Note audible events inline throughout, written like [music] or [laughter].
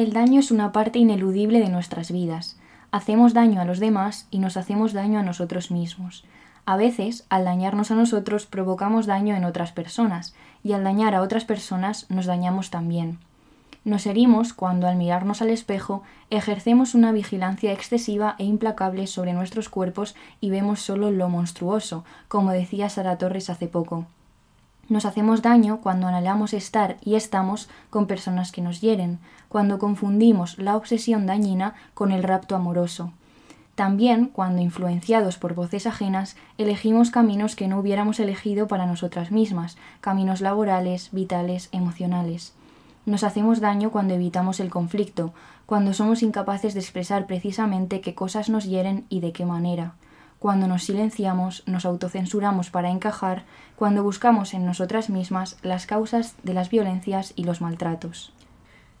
El daño es una parte ineludible de nuestras vidas. Hacemos daño a los demás y nos hacemos daño a nosotros mismos. A veces, al dañarnos a nosotros, provocamos daño en otras personas, y al dañar a otras personas nos dañamos también. Nos herimos cuando al mirarnos al espejo ejercemos una vigilancia excesiva e implacable sobre nuestros cuerpos y vemos solo lo monstruoso, como decía Sara Torres hace poco. Nos hacemos daño cuando anhelamos estar y estamos con personas que nos hieren, cuando confundimos la obsesión dañina con el rapto amoroso. También cuando, influenciados por voces ajenas, elegimos caminos que no hubiéramos elegido para nosotras mismas, caminos laborales, vitales, emocionales. Nos hacemos daño cuando evitamos el conflicto, cuando somos incapaces de expresar precisamente qué cosas nos hieren y de qué manera, cuando nos silenciamos, nos autocensuramos para encajar, cuando buscamos en nosotras mismas las causas de las violencias y los maltratos.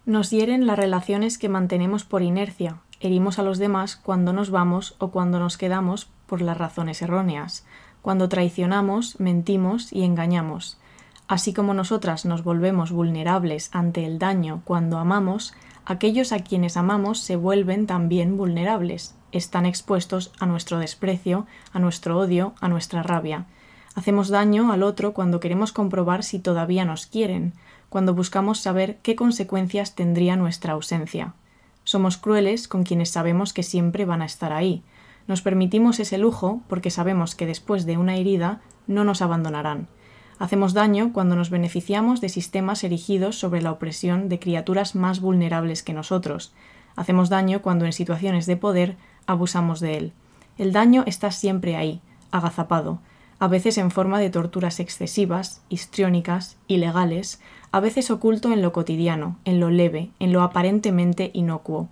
Nos hieren las relaciones que mantenemos por inercia, herimos a los demás cuando nos vamos o cuando nos quedamos por las razones erróneas, cuando traicionamos, mentimos y engañamos. Así como nosotras nos volvemos vulnerables ante el daño cuando amamos, aquellos a quienes amamos se vuelven también vulnerables, están expuestos a nuestro desprecio, a nuestro odio, a nuestra rabia. Hacemos daño al otro cuando queremos comprobar si todavía nos quieren, cuando buscamos saber qué consecuencias tendría nuestra ausencia. Somos crueles con quienes sabemos que siempre van a estar ahí. Nos permitimos ese lujo porque sabemos que después de una herida no nos abandonarán. Hacemos daño cuando nos beneficiamos de sistemas erigidos sobre la opresión de criaturas más vulnerables que nosotros. Hacemos daño cuando en situaciones de poder abusamos de él. El daño está siempre ahí, agazapado, a veces en forma de torturas excesivas, histriónicas, ilegales, a veces oculto en lo cotidiano, en lo leve, en lo aparentemente inocuo.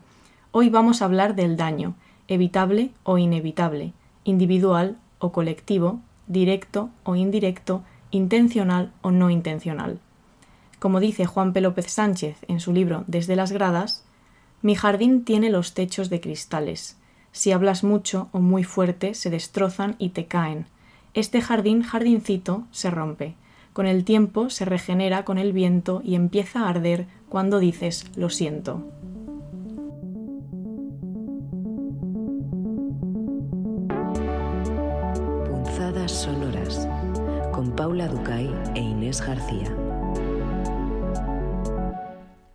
Hoy vamos a hablar del daño, evitable o inevitable, individual o colectivo, directo o indirecto, intencional o no intencional. Como dice Juan P. López Sánchez en su libro Desde las gradas, mi jardín tiene los techos de cristales. Si hablas mucho o muy fuerte, se destrozan y te caen. Este jardín, jardincito, se rompe. Con el tiempo se regenera con el viento y empieza a arder cuando dices lo siento. Punzadas sonoras con Paula Ducay e Inés García.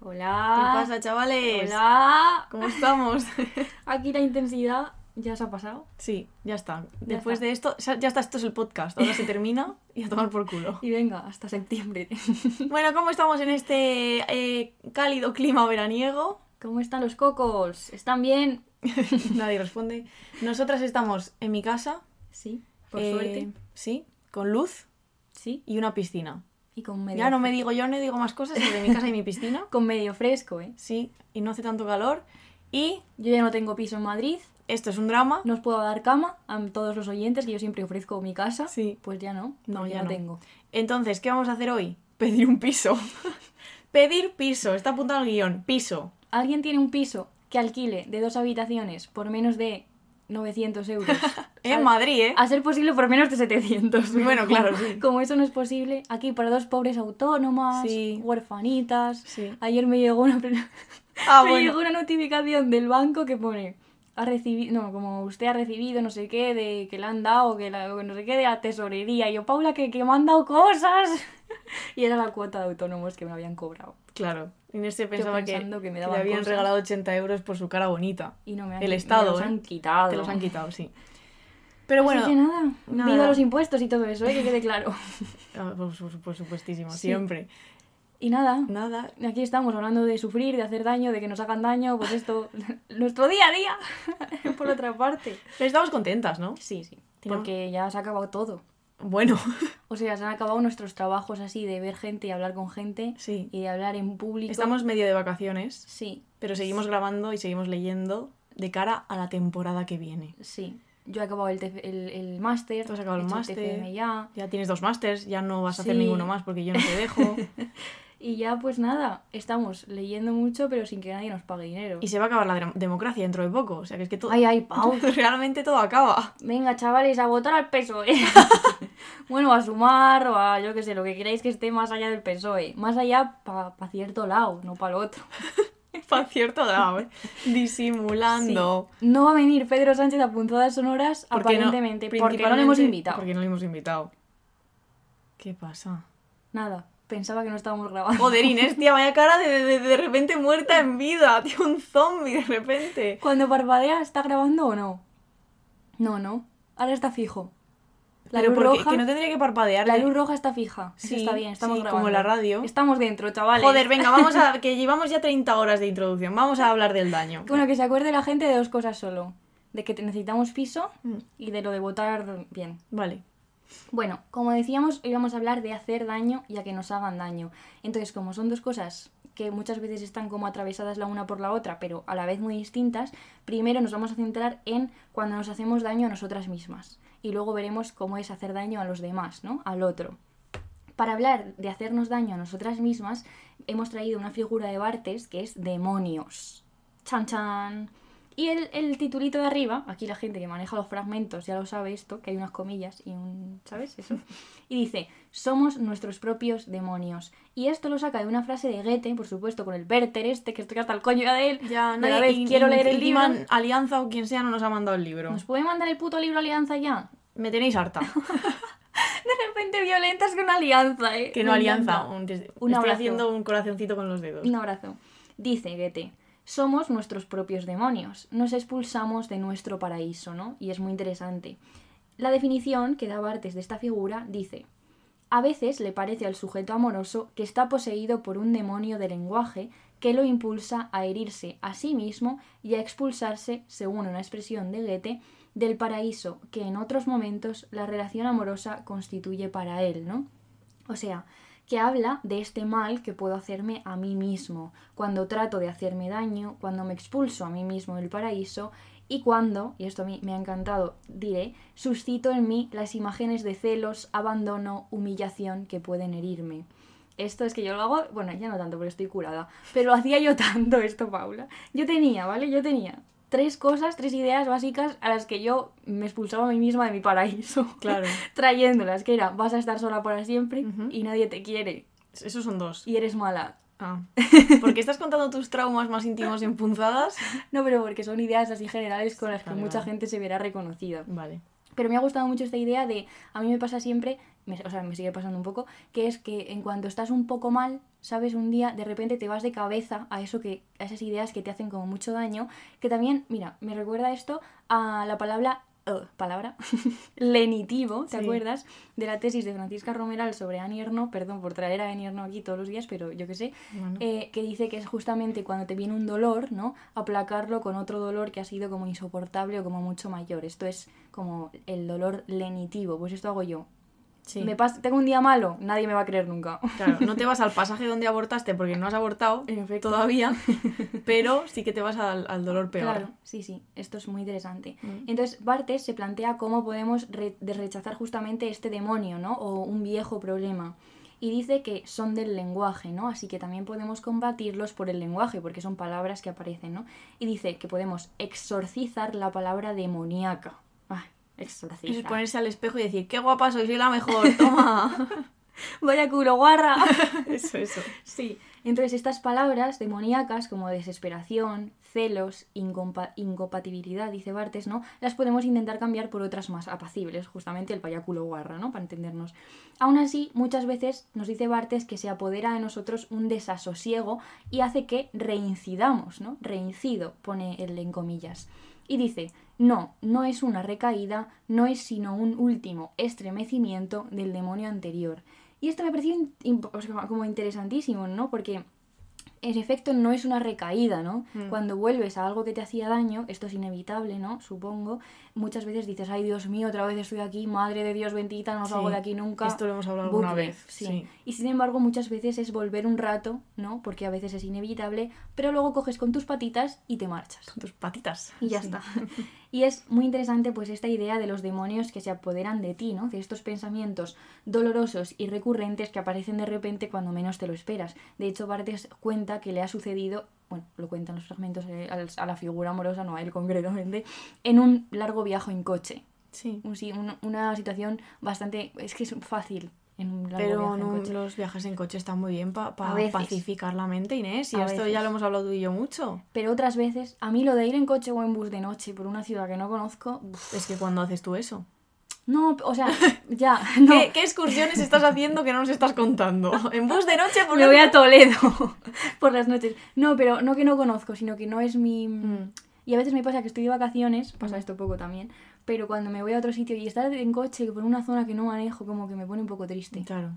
Hola. ¿Qué pasa, chavales? Hola. ¿Cómo estamos? [laughs] Aquí la intensidad ya se ha pasado. sí, ya está. Después está. de esto, ya está, esto es el podcast. Ahora se termina y a tomar por culo. Y venga, hasta septiembre. [laughs] Bueno, ¿cómo estamos en este eh, cálido clima veraniego? ¿Cómo están los cocos? ¿Están bien? [laughs] Nadie responde. Nosotras estamos en mi casa. Sí, por eh, suerte. Sí, con luz Sí. y una piscina. Y con medio Ya no me digo yo, no digo más cosas de mi casa y mi piscina. [laughs] Con medio fresco, ¿eh? Sí, y no hace tanto calor. Y Yo ya no tengo piso en Madrid. Esto es un drama. No os puedo dar cama a todos los oyentes, que yo siempre ofrezco mi casa. Sí. Pues ya no. No, ya no no. tengo. Entonces, ¿qué vamos a hacer hoy? [laughs] Pedir un piso. [laughs] Pedir piso. Está apuntado al guion. Piso. ¿Alguien tiene un piso que alquile de dos habitaciones por menos de 900 euros? [laughs] En Al- Madrid, ¿eh? A ser posible por menos de 700. Bueno, claro, sí. Como eso no es posible, aquí para dos pobres autónomas, Sí. huerfanitas. Sí. Ayer me llegó una, Ah, me bueno. llegó una notificación del banco que pone ha recibido, no, como usted ha recibido no sé qué, de que le han dado, que, la, no sé qué, de la tesorería. Y yo, Paula, que, que me han dado cosas. [laughs] y era la cuota de autónomos que me habían cobrado. Claro. Inés se pensaba que, que me que le habían cosas. regalado 80 euros por su cara bonita. Y no me han El me Estado, los ¿eh? han quitado. Te los han quitado, sí. Pero Así bueno, que nada, nada. viva los impuestos y todo eso, ¿eh? que quede claro. ah, por, su- por supuestísimo, [laughs] Sí. siempre. Y nada, Nada. Aquí estamos hablando de sufrir, de hacer daño, de que nos hagan daño, pues esto, [laughs] nuestro día a día, [laughs] por otra parte. Pero estamos contentas, ¿no? Sí, sí, porque ya se ha acabado todo. Bueno, [laughs] O sea, se han acabado nuestros trabajos así de ver gente y hablar con gente sí. y de hablar en público. Estamos medio de vacaciones, Sí, pero seguimos grabando y seguimos leyendo de cara a la temporada que viene. sí. Yo he acabado el, el, el máster. Tú has acabado el he máster. Ya. Ya tienes dos másters, ya no vas a hacer ninguno más porque yo no te dejo. Y ya, pues nada, estamos leyendo mucho, pero sin que nadie nos pague dinero. y se va a acabar la dem- democracia dentro de poco. O sea que es que todo. Ay, ay, [laughs] Pau. Realmente todo acaba. Venga, chavales, a votar al PSOE. [laughs] bueno, a sumar o a yo que sé, lo que queráis que esté más allá del PSOE. Más allá para cierto lado, no para el otro. [laughs] Para cierto grado, ¿eh? Disimulando. Sí. No va a venir Pedro Sánchez a puntadas sonoras, Porque no- aparentemente, porque no le hemos invitado. Porque no le hemos invitado. ¿Qué pasa? Nada, pensaba que no estábamos grabando. Joder, Inés, tía, vaya cara de, de, de repente muerta en vida, [laughs] tío, un zombie de repente. Cuando parpadea, ¿está grabando o no? No, no. Ahora está fijo. La Pero luz roja, que no tendría que parpadear. la luz roja está fija. Sí, está bien, estamos sí, grabando. como la radio. Estamos dentro, chavales. Joder, venga, vamos a. [laughs] que llevamos ya 30 horas de introducción. Vamos a hablar del daño. Bueno, que se acuerde la gente de dos cosas solo. De que necesitamos piso Mm. y de lo de votar bien. Vale. Bueno, como decíamos, hoy vamos a hablar de hacer daño y a que nos hagan daño. Entonces, como son dos cosas que muchas veces están como atravesadas la una por la otra, pero a la vez muy distintas, primero nos vamos a centrar en cuando nos hacemos daño a nosotras mismas. Y luego veremos cómo es hacer daño a los demás, ¿no? Al otro. Para hablar de hacernos daño a nosotras mismas, hemos traído una figura de Bartes que es demonios. Chan chan. Y el, el titulito de arriba, aquí la gente que maneja los fragmentos ya lo sabe esto, que hay unas comillas y un... ¿sabes? Eso. [laughs] Y dice, somos nuestros propios demonios. Y esto lo saca de una frase de Goethe, por supuesto, con el Werther este, que estoy hasta el coño ya de él. Ya, la vez y- quiero y- leer el libro. Alianza o quien sea no nos ha mandado el libro. ¿Nos puede mandar el puto libro Alianza ya? Me tenéis harta. [laughs] De repente violentas con alianza, ¿eh? Que no alianza. Un, Un estoy abrazo. haciendo un corazoncito con los dedos. Un abrazo. Dice Goethe, somos nuestros propios demonios, nos expulsamos de nuestro paraíso, ¿no? Y es muy interesante. La definición que da Bartes de esta figura dice, a veces le parece al sujeto amoroso que está poseído por un demonio de lenguaje que lo impulsa a herirse a sí mismo y a expulsarse, según una expresión de Goethe, del paraíso que en otros momentos la relación amorosa constituye para él, ¿no? O sea, que habla de este mal que puedo hacerme a mí mismo, cuando trato de hacerme daño, cuando me expulso a mí mismo del paraíso y cuando, y esto a mí me ha encantado, diré, suscito en mí las imágenes de celos, abandono, humillación que pueden herirme. Esto es que yo lo hago, bueno, ya no tanto porque estoy curada, pero lo [laughs] hacía yo tanto esto, Paula. Yo tenía, ¿vale? Yo tenía tres cosas, tres ideas básicas a las que yo me expulsaba a mí misma de mi paraíso. [laughs] Claro. Trayéndolas, que era, vas a estar sola para siempre y nadie te quiere Esos son dos. y eres mala. Ah. [laughs] ¿Por qué estás contando tus traumas más íntimos en punzadas? No, pero porque son ideas así generales con las que mucha gente se verá reconocida. Vale. Pero me ha gustado mucho esta idea de, a mí me pasa siempre, me- o sea, me sigue pasando un poco, que es que en cuanto estás un poco mal, sabes, un día de repente te vas de cabeza a eso que, a esas ideas que te hacen como mucho daño, que también, mira, me recuerda esto a la palabra, uh, palabra, [laughs] lenitivo, ¿te Sí. acuerdas? De la tesis de Francisca Romeral sobre Annie Ernaux, perdón por traer a Annie Ernaux aquí todos los días, pero yo qué sé, Bueno. eh, que dice que es justamente cuando te viene un dolor, ¿no? Aplacarlo con otro dolor que ha sido como insoportable o como mucho mayor. Esto es como el dolor lenitivo, pues esto hago yo. Sí. Me tengo un día malo, nadie me va a creer nunca. Claro, no te [laughs] vas al pasaje donde abortaste porque no has abortado todavía, [laughs] pero sí que te vas al, al dolor peor. Claro, sí, sí, esto es muy interesante. Mm. Entonces, Bartes se plantea cómo podemos re- rechazar justamente este demonio, ¿no? O un viejo problema. Y dice que son del lenguaje, ¿no? Así que también podemos combatirlos por el lenguaje, porque son palabras que aparecen, ¿no? Y dice que podemos exorcizar la palabra demoníaca. Es exorcizar. ponerse al espejo y decir, qué guapa soy, soy la mejor, [laughs] toma. [laughs] Vaya culo, guarra. [laughs] eso, eso. Sí, entonces estas palabras demoníacas como desesperación, celos, incompa- incompatibilidad, dice Bartes, ¿no? Las podemos intentar cambiar por otras más apacibles, justamente el payáculo guarra, ¿no? Para entendernos. Aún así, muchas veces nos dice Bartes que se apodera de nosotros un desasosiego y hace que reincidamos, ¿no? Reincido, pone él en comillas. Y dice, no, no es una recaída, no es sino un último estremecimiento del demonio anterior. Y esto me pareció como interesantísimo, ¿no? Porque en efecto no es una recaída, ¿no? Mm. Cuando vuelves a algo que te hacía daño, esto es inevitable, ¿no? Supongo, muchas veces dices, ay Dios mío, otra vez estoy aquí, madre de Dios bendita, no Sí, salgo de aquí nunca. esto lo hemos hablado alguna vez, Sí. sí. Y sin embargo, muchas veces es volver un rato, ¿no? Porque a veces es inevitable, pero luego coges con tus patitas y te marchas. Con tus patitas. Y ya Sí. está. [laughs] Y es muy interesante pues esta idea de los demonios que se apoderan de ti, ¿no? De estos pensamientos dolorosos y recurrentes que aparecen de repente cuando menos te lo esperas. De hecho, Bartes cuenta que le ha sucedido, bueno, lo cuentan los fragmentos eh, a la figura amorosa, no a él concretamente, en un largo viaje en coche. Sí. Un- sí, un- una situación bastante... Es que es fácil en Pero en los viajes en coche están muy bien para veces. pacificar la mente, Inés. Y A esto veces. ya lo hemos hablado tú y yo mucho. Pero otras veces, a mí lo de ir en coche o en bus de noche por una ciudad que no conozco, uf, Es que cuando haces tú eso. no, o sea, [laughs] ya, no. ¿Qué, qué excursiones estás haciendo que no nos estás contando? [laughs] En bus de noche por Me voy a Toledo [laughs] por las noches. No, pero no que no conozco, sino que no es mi... Mm. Y a veces me pasa que estoy de vacaciones, pasa esto poco también, pero cuando me voy a otro sitio y estar en coche por una zona que no manejo, como que me pone un poco triste. Claro.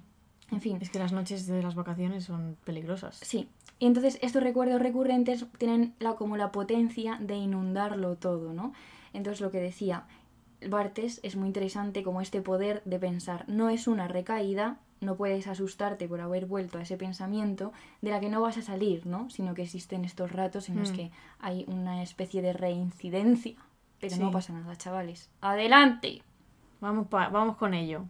En fin, Es que las noches de las vacaciones son peligrosas. sí. Y entonces estos recuerdos recurrentes tienen la, como la potencia de inundarlo todo, ¿no? Entonces lo que decía Bartes es muy interesante como este poder de pensar. No es una recaída, no puedes asustarte por haber vuelto a ese pensamiento de la que no vas a salir, ¿no? Sino que existen estos ratos en los Mm. que hay una especie de reincidencia. Pero no pasa nada, chavales. ¡Adelante! Vamos, pa- vamos con ello.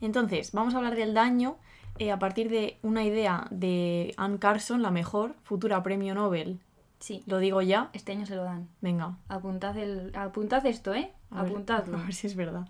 Entonces, vamos a hablar del daño eh, a partir de una idea de Anne Carson, la mejor, futura premio Nobel. Sí, Lo digo ya. este año se lo dan. Venga. Apuntad, el, apuntad esto, ¿eh? A ver- Apuntadlo. [laughs] A ver si es verdad.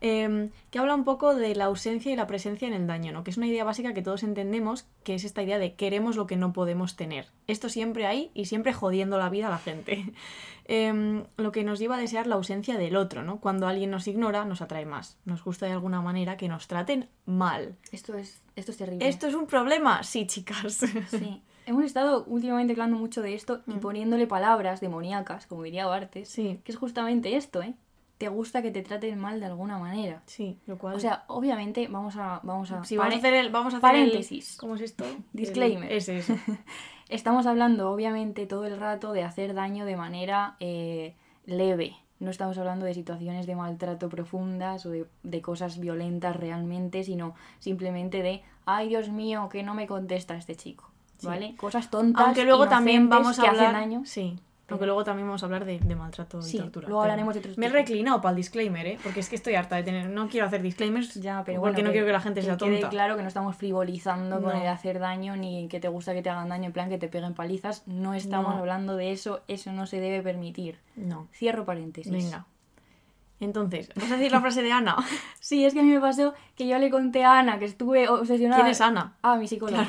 Eh, que habla un poco de la ausencia y la presencia en el daño, ¿no? Que es una idea básica que todos entendemos, que es esta idea de queremos lo que no podemos tener. Esto siempre hay y siempre jodiendo la vida a la gente. [laughs] Em, lo que nos lleva a desear la ausencia del otro, ¿no? Cuando alguien nos ignora, nos atrae más. Nos gusta de alguna manera que nos traten mal. Esto es, esto es terrible. ¿Esto es un problema? Sí, chicas. [laughs] Sí. Hemos estado últimamente hablando mucho de esto y poniéndole palabras demoníacas, como diría Bartes, Mm. Sí. que es justamente esto, ¿eh? Te gusta que te traten mal de alguna manera. Sí, lo cual... O sea, obviamente vamos a... Vamos a, si vamos a hacer el... Vamos a hacer el- paréntesis. ¿Cómo es esto? [laughs] Disclaimer. El- ese, ese. [laughs] Estamos hablando, obviamente, todo el rato de hacer daño de manera eh, leve. No estamos hablando de situaciones de maltrato profundas o de, de cosas violentas realmente, sino simplemente de, ay Dios mío, que no me contesta este chico. Sí. ¿Vale? Cosas tontas. Aunque luego también vamos a que hablar... hacen daño. Sí. Aunque luego también vamos a hablar de, de maltrato Sí, y tortura. luego hablaremos de otros Me he reclinado para el disclaimer, ¿eh? Porque es que estoy harta de tener... No quiero hacer disclaimers Ya, pero porque bueno, no quiero que la gente sea quede tonta. claro que no estamos frivolizando con No. el hacer daño ni que te gusta que te hagan daño, en plan que te peguen palizas. No estamos No. hablando de eso, eso no se debe permitir. No. Cierro paréntesis. Venga. Entonces, ¿vas a decir la [laughs] frase de Ana? Sí, es que a mí me pasó que yo le conté a Ana que estuve obsesionada. ¿Quién es Ana? Ah, mi psicóloga.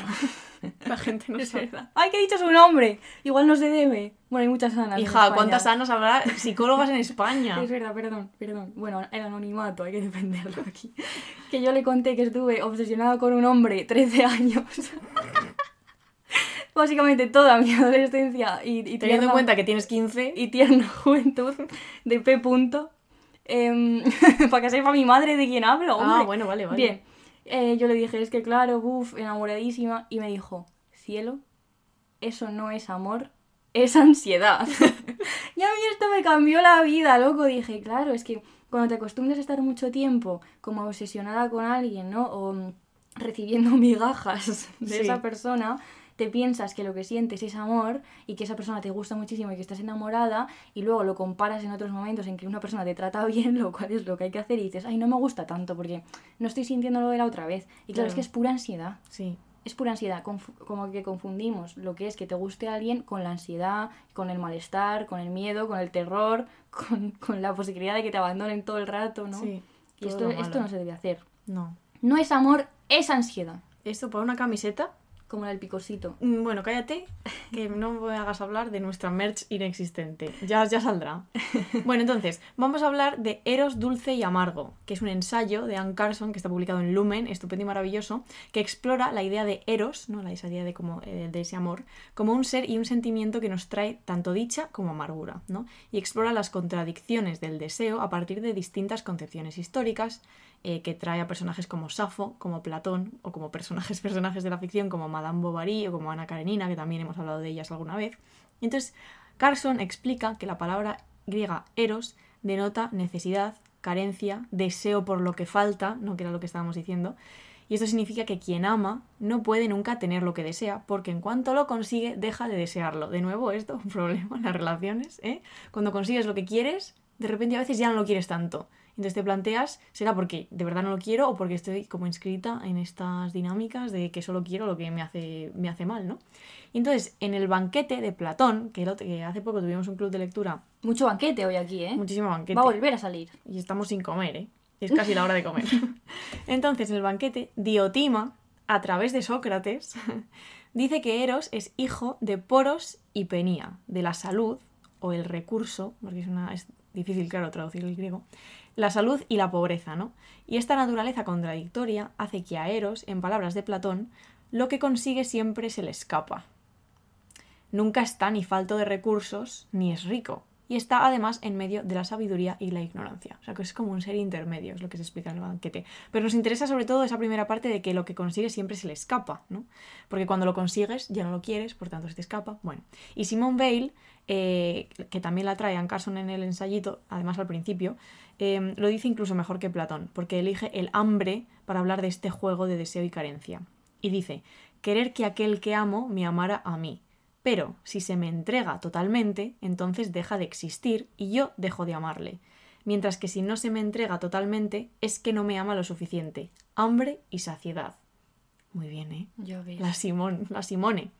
[laughs] La gente no sabe. ¡Ay, que he dicho su nombre! Igual no se debe. Bueno, hay muchas Anas. en Hija. ¿cuántas Anas habrá psicólogas en España? [laughs] Es verdad, perdón, perdón. Bueno, el anonimato, hay que defenderlo aquí. Que yo le conté que estuve obsesionada con un hombre 13 años. [laughs] Básicamente toda mi adolescencia y, y Teniendo en tierna- cuenta que tienes 15 y tierna juventud de P. Punto. Em, para que sepa mi madre de quién hablo, hombre. Ah, bueno, vale, vale. Bien. Eh, yo le dije, es que claro, buf, enamoradísima. Y me dijo, cielo, eso no es amor, es ansiedad. [laughs] y a mí esto me cambió la vida, loco. Dije, claro, es que cuando te acostumbras a estar mucho tiempo como obsesionada con alguien, ¿no? O mm, recibiendo [laughs] migajas de Sí. esa persona, te piensas que lo que sientes es amor y que esa persona te gusta muchísimo y que estás enamorada y luego lo comparas en otros momentos en que una persona te trata [laughs] bien, lo cual es lo que hay que hacer y dices, ay, no me gusta tanto porque no estoy sintiendo lo de la otra vez. Y claro, es que es pura ansiedad. Sí. Es pura ansiedad, como que confundimos lo que es que te guste a alguien con la ansiedad, con el malestar, con el miedo, con el terror, [laughs] con, con la posibilidad de que te abandonen todo el rato, ¿no? Sí. y esto, esto no se debe hacer. No. No es amor, es ansiedad, Esto para una camiseta. Como la del picosito. Mm, Bueno, cállate, que no me hagas hablar de nuestra merch inexistente. Ya, ya saldrá. Bueno, entonces, vamos a hablar de Eros Dulce y Amargo, que es un ensayo de Anne Carson que está publicado en Lumen, estupendo y maravilloso, que explora la idea de Eros, ¿no? la idea de, eh, de ese amor, como un ser y un sentimiento que nos trae tanto dicha como amargura, ¿no? Y explora las contradicciones del deseo a partir de distintas concepciones históricas, eh, que trae a personajes como Safo, como Platón, o como personajes, [laughs] personajes de la ficción como Madame Bovary o como Ana Karenina, que también hemos hablado de ellas alguna vez. Entonces, Carson explica que la palabra griega eros denota necesidad, carencia, deseo por lo que falta, no que era lo que estábamos diciendo, y esto significa que quien ama no puede nunca tener lo que desea, porque en cuanto lo consigue, deja de desearlo. De nuevo, esto, un problema en las relaciones, ¿eh? Cuando consigues lo que quieres, de repente a veces ya no lo quieres tanto. Entonces te planteas, ¿será porque de verdad no lo quiero o porque estoy como inscrita en estas dinámicas de que solo quiero lo que me hace, me hace mal, ¿no? Y entonces, en el banquete de Platón, que, el otro- que hace poco tuvimos un club de lectura, Mucho banquete hoy aquí, ¿eh? muchísimo banquete, Va a volver a salir. y estamos sin comer, ¿eh? Es casi la hora de comer. [laughs] Entonces, en el banquete, Diotima, a través de Sócrates, [laughs] dice que Eros es hijo de Poros y Penía, de la salud o el recurso, porque es, una, es difícil, claro, traducir el griego, la salud y la pobreza, ¿no? Y esta naturaleza contradictoria hace que a Eros, en palabras de Platón, lo que consigue siempre se le escapa. Nunca está ni falto de recursos, ni es rico. Y está además en medio de la sabiduría y la ignorancia. O sea que es como un ser intermedio, es lo que se explica en el banquete. Pero nos interesa sobre todo esa primera parte de que lo que consigue siempre se le escapa, ¿no? Porque cuando lo consigues ya no lo quieres, por tanto se te escapa. Bueno. Y Simone Bale, eh, que también la trae a Carson en el ensayito, además al principio, eh, lo dice incluso mejor que Platón, porque elige el hambre para hablar de este juego de deseo y carencia. Y dice, querer que aquel que amo me amara a mí. Pero si se me entrega totalmente, entonces deja de existir y yo dejo de amarle. Mientras que si no se me entrega totalmente, es que no me ama lo suficiente. Hambre y saciedad. Muy bien, ¿eh? Ves. La, Simón, la Simone.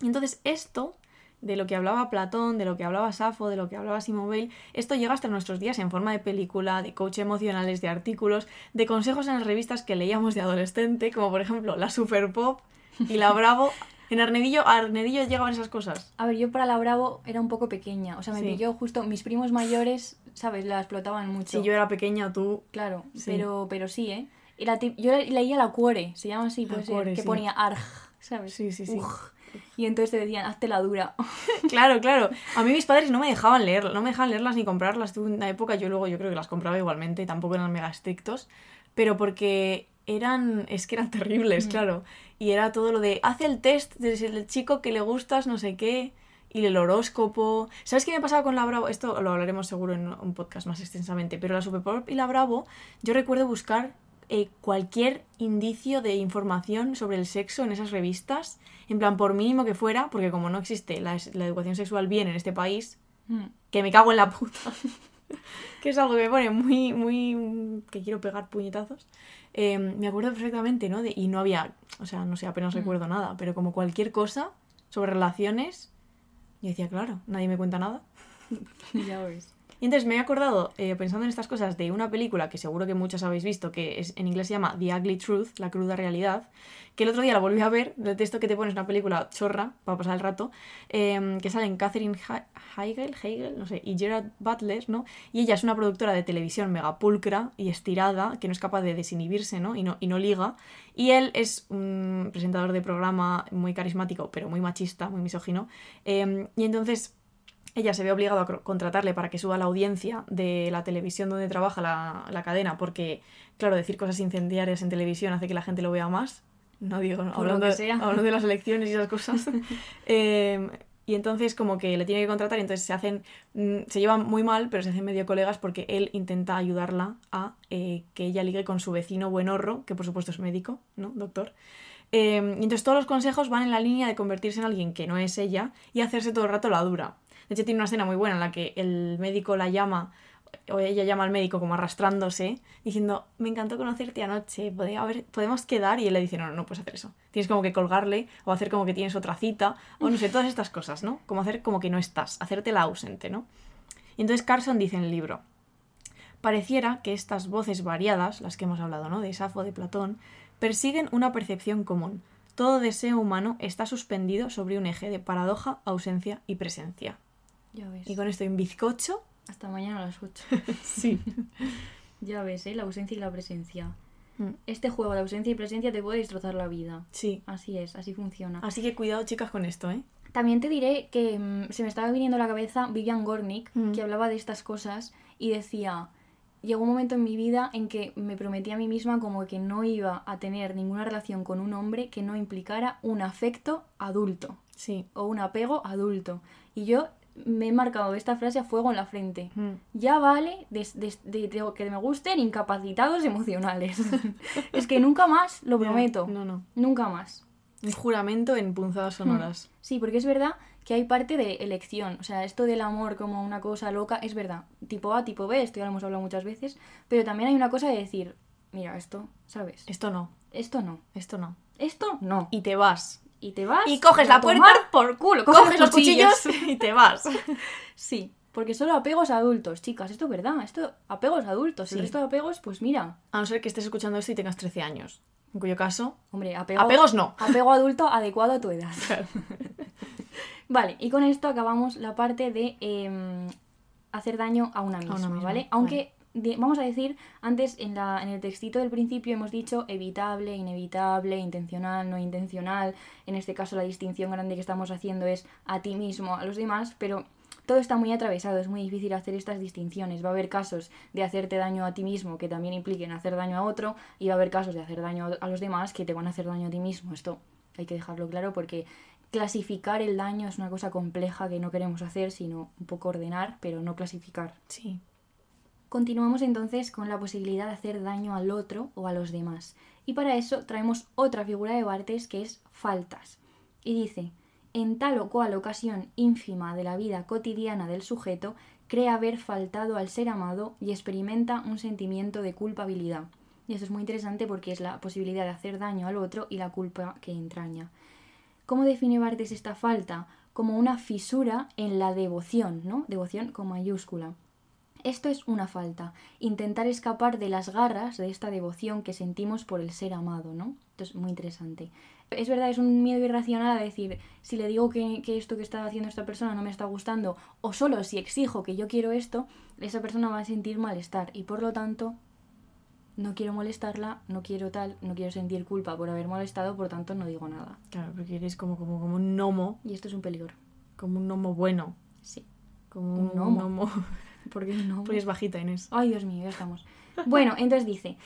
Entonces esto, de lo que hablaba Platón, de lo que hablaba Safo, de lo que hablaba Simone Weil, esto llega hasta nuestros días en forma de película, de coach emocionales, de artículos, de consejos en las revistas que leíamos de adolescente, como por ejemplo la Super Pop y la Bravo. En Arnedillo, a Arnedillo llegaban esas cosas. A ver, yo para la Bravo era un poco pequeña. O sea, me Sí. pilló justo. Mis primos mayores, ¿sabes? La explotaban mucho. Si yo era pequeña, tú... Claro, Sí. pero, pero sí, ¿eh? Y la tip- yo leía la cuore, se llama así, cuore, que sí. ponía arg, ¿sabes? Sí, sí, sí. Uj. Y entonces te decían, hazte la dura. [laughs] Claro, claro. A mí mis padres no me dejaban leer, no me dejaban leerlas ni comprarlas. Tuve una época, yo luego yo creo que las compraba igualmente, y tampoco eran mega estrictos, pero porque eran, es que eran terribles, claro. Y era todo lo de, haz el test del chico que le gustas, no sé qué, y el horóscopo. ¿Sabes qué me pasaba con la Bravo? Esto lo hablaremos seguro en un podcast más extensamente, pero la Superpop y la Bravo, yo recuerdo buscar eh, cualquier indicio de información sobre el sexo en esas revistas, en plan, por mínimo que fuera, porque como no existe la, la educación sexual bien en este país, Mm. que me cago en la puta. [laughs] que es algo que me pone muy, muy... que quiero pegar puñetazos. Eh, me acuerdo perfectamente, ¿no? De- y no había, o sea, no sé, apenas recuerdo nada, pero como cualquier cosa sobre relaciones, yo decía, claro, nadie me cuenta nada. [laughs] ya ves. Y entonces me he acordado, eh, pensando en estas cosas, de una película que seguro que muchas habéis visto, que es, en inglés se llama The Ugly Truth, la cruda realidad, que el otro día la volví a ver, del texto que te pones una película chorra, para pasar el rato, eh, que salen Catherine Heigl, Heigl, no sé, y Gerard Butler, ¿no? Y ella es una productora de televisión mega pulcra y estirada, que no es capaz de desinhibirse, ¿no? Y no, y no liga. Y él es un presentador de programa muy carismático, pero muy machista, muy misógino. Eh, y entonces ella se ve obligada a contratarle para que suba la audiencia de la televisión donde trabaja la, la cadena, porque, claro, decir cosas incendiarias en televisión hace que la gente lo vea más. No digo, hablando, de- sea. hablando de las elecciones y esas cosas. [laughs] Eh, y entonces como que le tiene que contratar y entonces se hacen, mm, se llevan muy mal, pero se hacen medio colegas porque él intenta ayudarla a eh, que ella ligue con su vecino buenorro, que por supuesto es médico, ¿no? Doctor. Eh, y entonces todos los consejos van en la línea de convertirse en alguien que no es ella y hacerse todo el rato la dura. De hecho, tiene una escena muy buena en la que el médico la llama, o ella llama al médico como arrastrándose, diciendo, me encantó conocerte anoche, ¿pode- a ver, ¿podemos quedar? Y él le dice, no, no, no puedes hacer eso. Tienes como que colgarle, o hacer como que tienes otra cita, o no sé, todas estas cosas, ¿no? Como hacer como que no estás, hacerte la ausente, ¿no? Y entonces Carson dice en el libro, pareciera que estas voces variadas, las que hemos hablado, ¿no? De Safo, de Platón, persiguen una percepción común. Todo deseo humano está suspendido sobre un eje de paradoja, ausencia y presencia. Ya ves. Y con esto en bizcocho. Hasta mañana a las 8. Sí. [laughs] ya ves, ¿eh? La ausencia y la presencia. Mm. Este juego de ausencia y presencia te puede destrozar la vida. Sí. Así es, así funciona. Así que cuidado, chicas, con esto, ¿eh? También te diré que mm, se me estaba viniendo a la cabeza Vivian Gornick, Mm. que hablaba de estas cosas y decía, llegó un momento en mi vida en que me prometí a mí misma como que no iba a tener ninguna relación con un hombre que no implicara un afecto adulto Sí. o un apego adulto. Y yo me he marcado esta frase a fuego en la frente. Mm. Ya vale de, de- de- de que me gusten incapacitados emocionales. [laughs] es que nunca más, lo prometo. No, no. Nunca más. Un juramento en punzadas sonoras. Sí, porque es verdad que hay parte de elección. O sea, esto del amor como una cosa loca es verdad. Tipo A, tipo B, esto ya lo hemos hablado muchas veces. Pero también hay una cosa de decir, mira, esto, ¿sabes? Esto no. Esto no. Esto no. Esto no. Y te vas. Y te vas. Y coges a la puerta, por culo. Coges los cuchillos y [laughs] te vas. [laughs] Sí. Porque solo apegos adultos, chicas, esto es verdad, esto apegos adultos, el Sí. resto de apegos, pues mira, A no ser que estés escuchando esto y tengas 13 años. En cuyo caso, hombre, apego, Apegos no. Apego adulto adecuado a tu edad. [laughs] vale, y con esto acabamos la parte de em, hacer daño a una misma, una misma, ¿vale? Aunque vamos a decir, antes en, la, en el textito del principio hemos dicho evitable, inevitable, intencional, no intencional. En este caso la distinción grande que estamos haciendo es a ti mismo, a los demás, pero todo está muy atravesado, es muy difícil hacer estas distinciones. Va a haber casos de hacerte daño a ti mismo que también impliquen hacer daño a otro, y va a haber casos de hacer daño a los demás que te van a hacer daño a ti mismo. Esto hay que dejarlo claro porque clasificar el daño es una cosa compleja que no queremos hacer, sino un poco ordenar, pero no clasificar. sí. Continuamos entonces con la posibilidad de hacer daño al otro o a los demás. Y para eso traemos otra figura de Bartes que es faltas. Y dice, en tal o cual ocasión ínfima de la vida cotidiana del sujeto, cree haber faltado al ser amado y experimenta un sentimiento de culpabilidad. Y eso es muy interesante porque es la posibilidad de hacer daño al otro y la culpa que entraña. ¿Cómo define Bartes esta falta? Como una fisura en la devoción, ¿no? Devoción con mayúscula. Esto es una falta, intentar escapar de las garras de esta devoción que sentimos por el ser amado, ¿no? Esto es muy interesante. Es verdad, es un miedo irracional a decir, si le digo que, que esto que está haciendo esta persona no me está gustando, o solo si exijo que yo quiero esto, esa persona va a sentir malestar y por lo tanto no quiero molestarla, no quiero tal, no quiero sentir culpa por haber molestado, por tanto no digo nada. Claro, porque eres como, como, como un gnomo, Y esto es un peligro. como un gnomo bueno. Sí. Como Un un gnomo. gnomo. [laughs] Porque no. Pues es bajita, Inés. Ay, Dios mío, ya estamos. Bueno, entonces dice,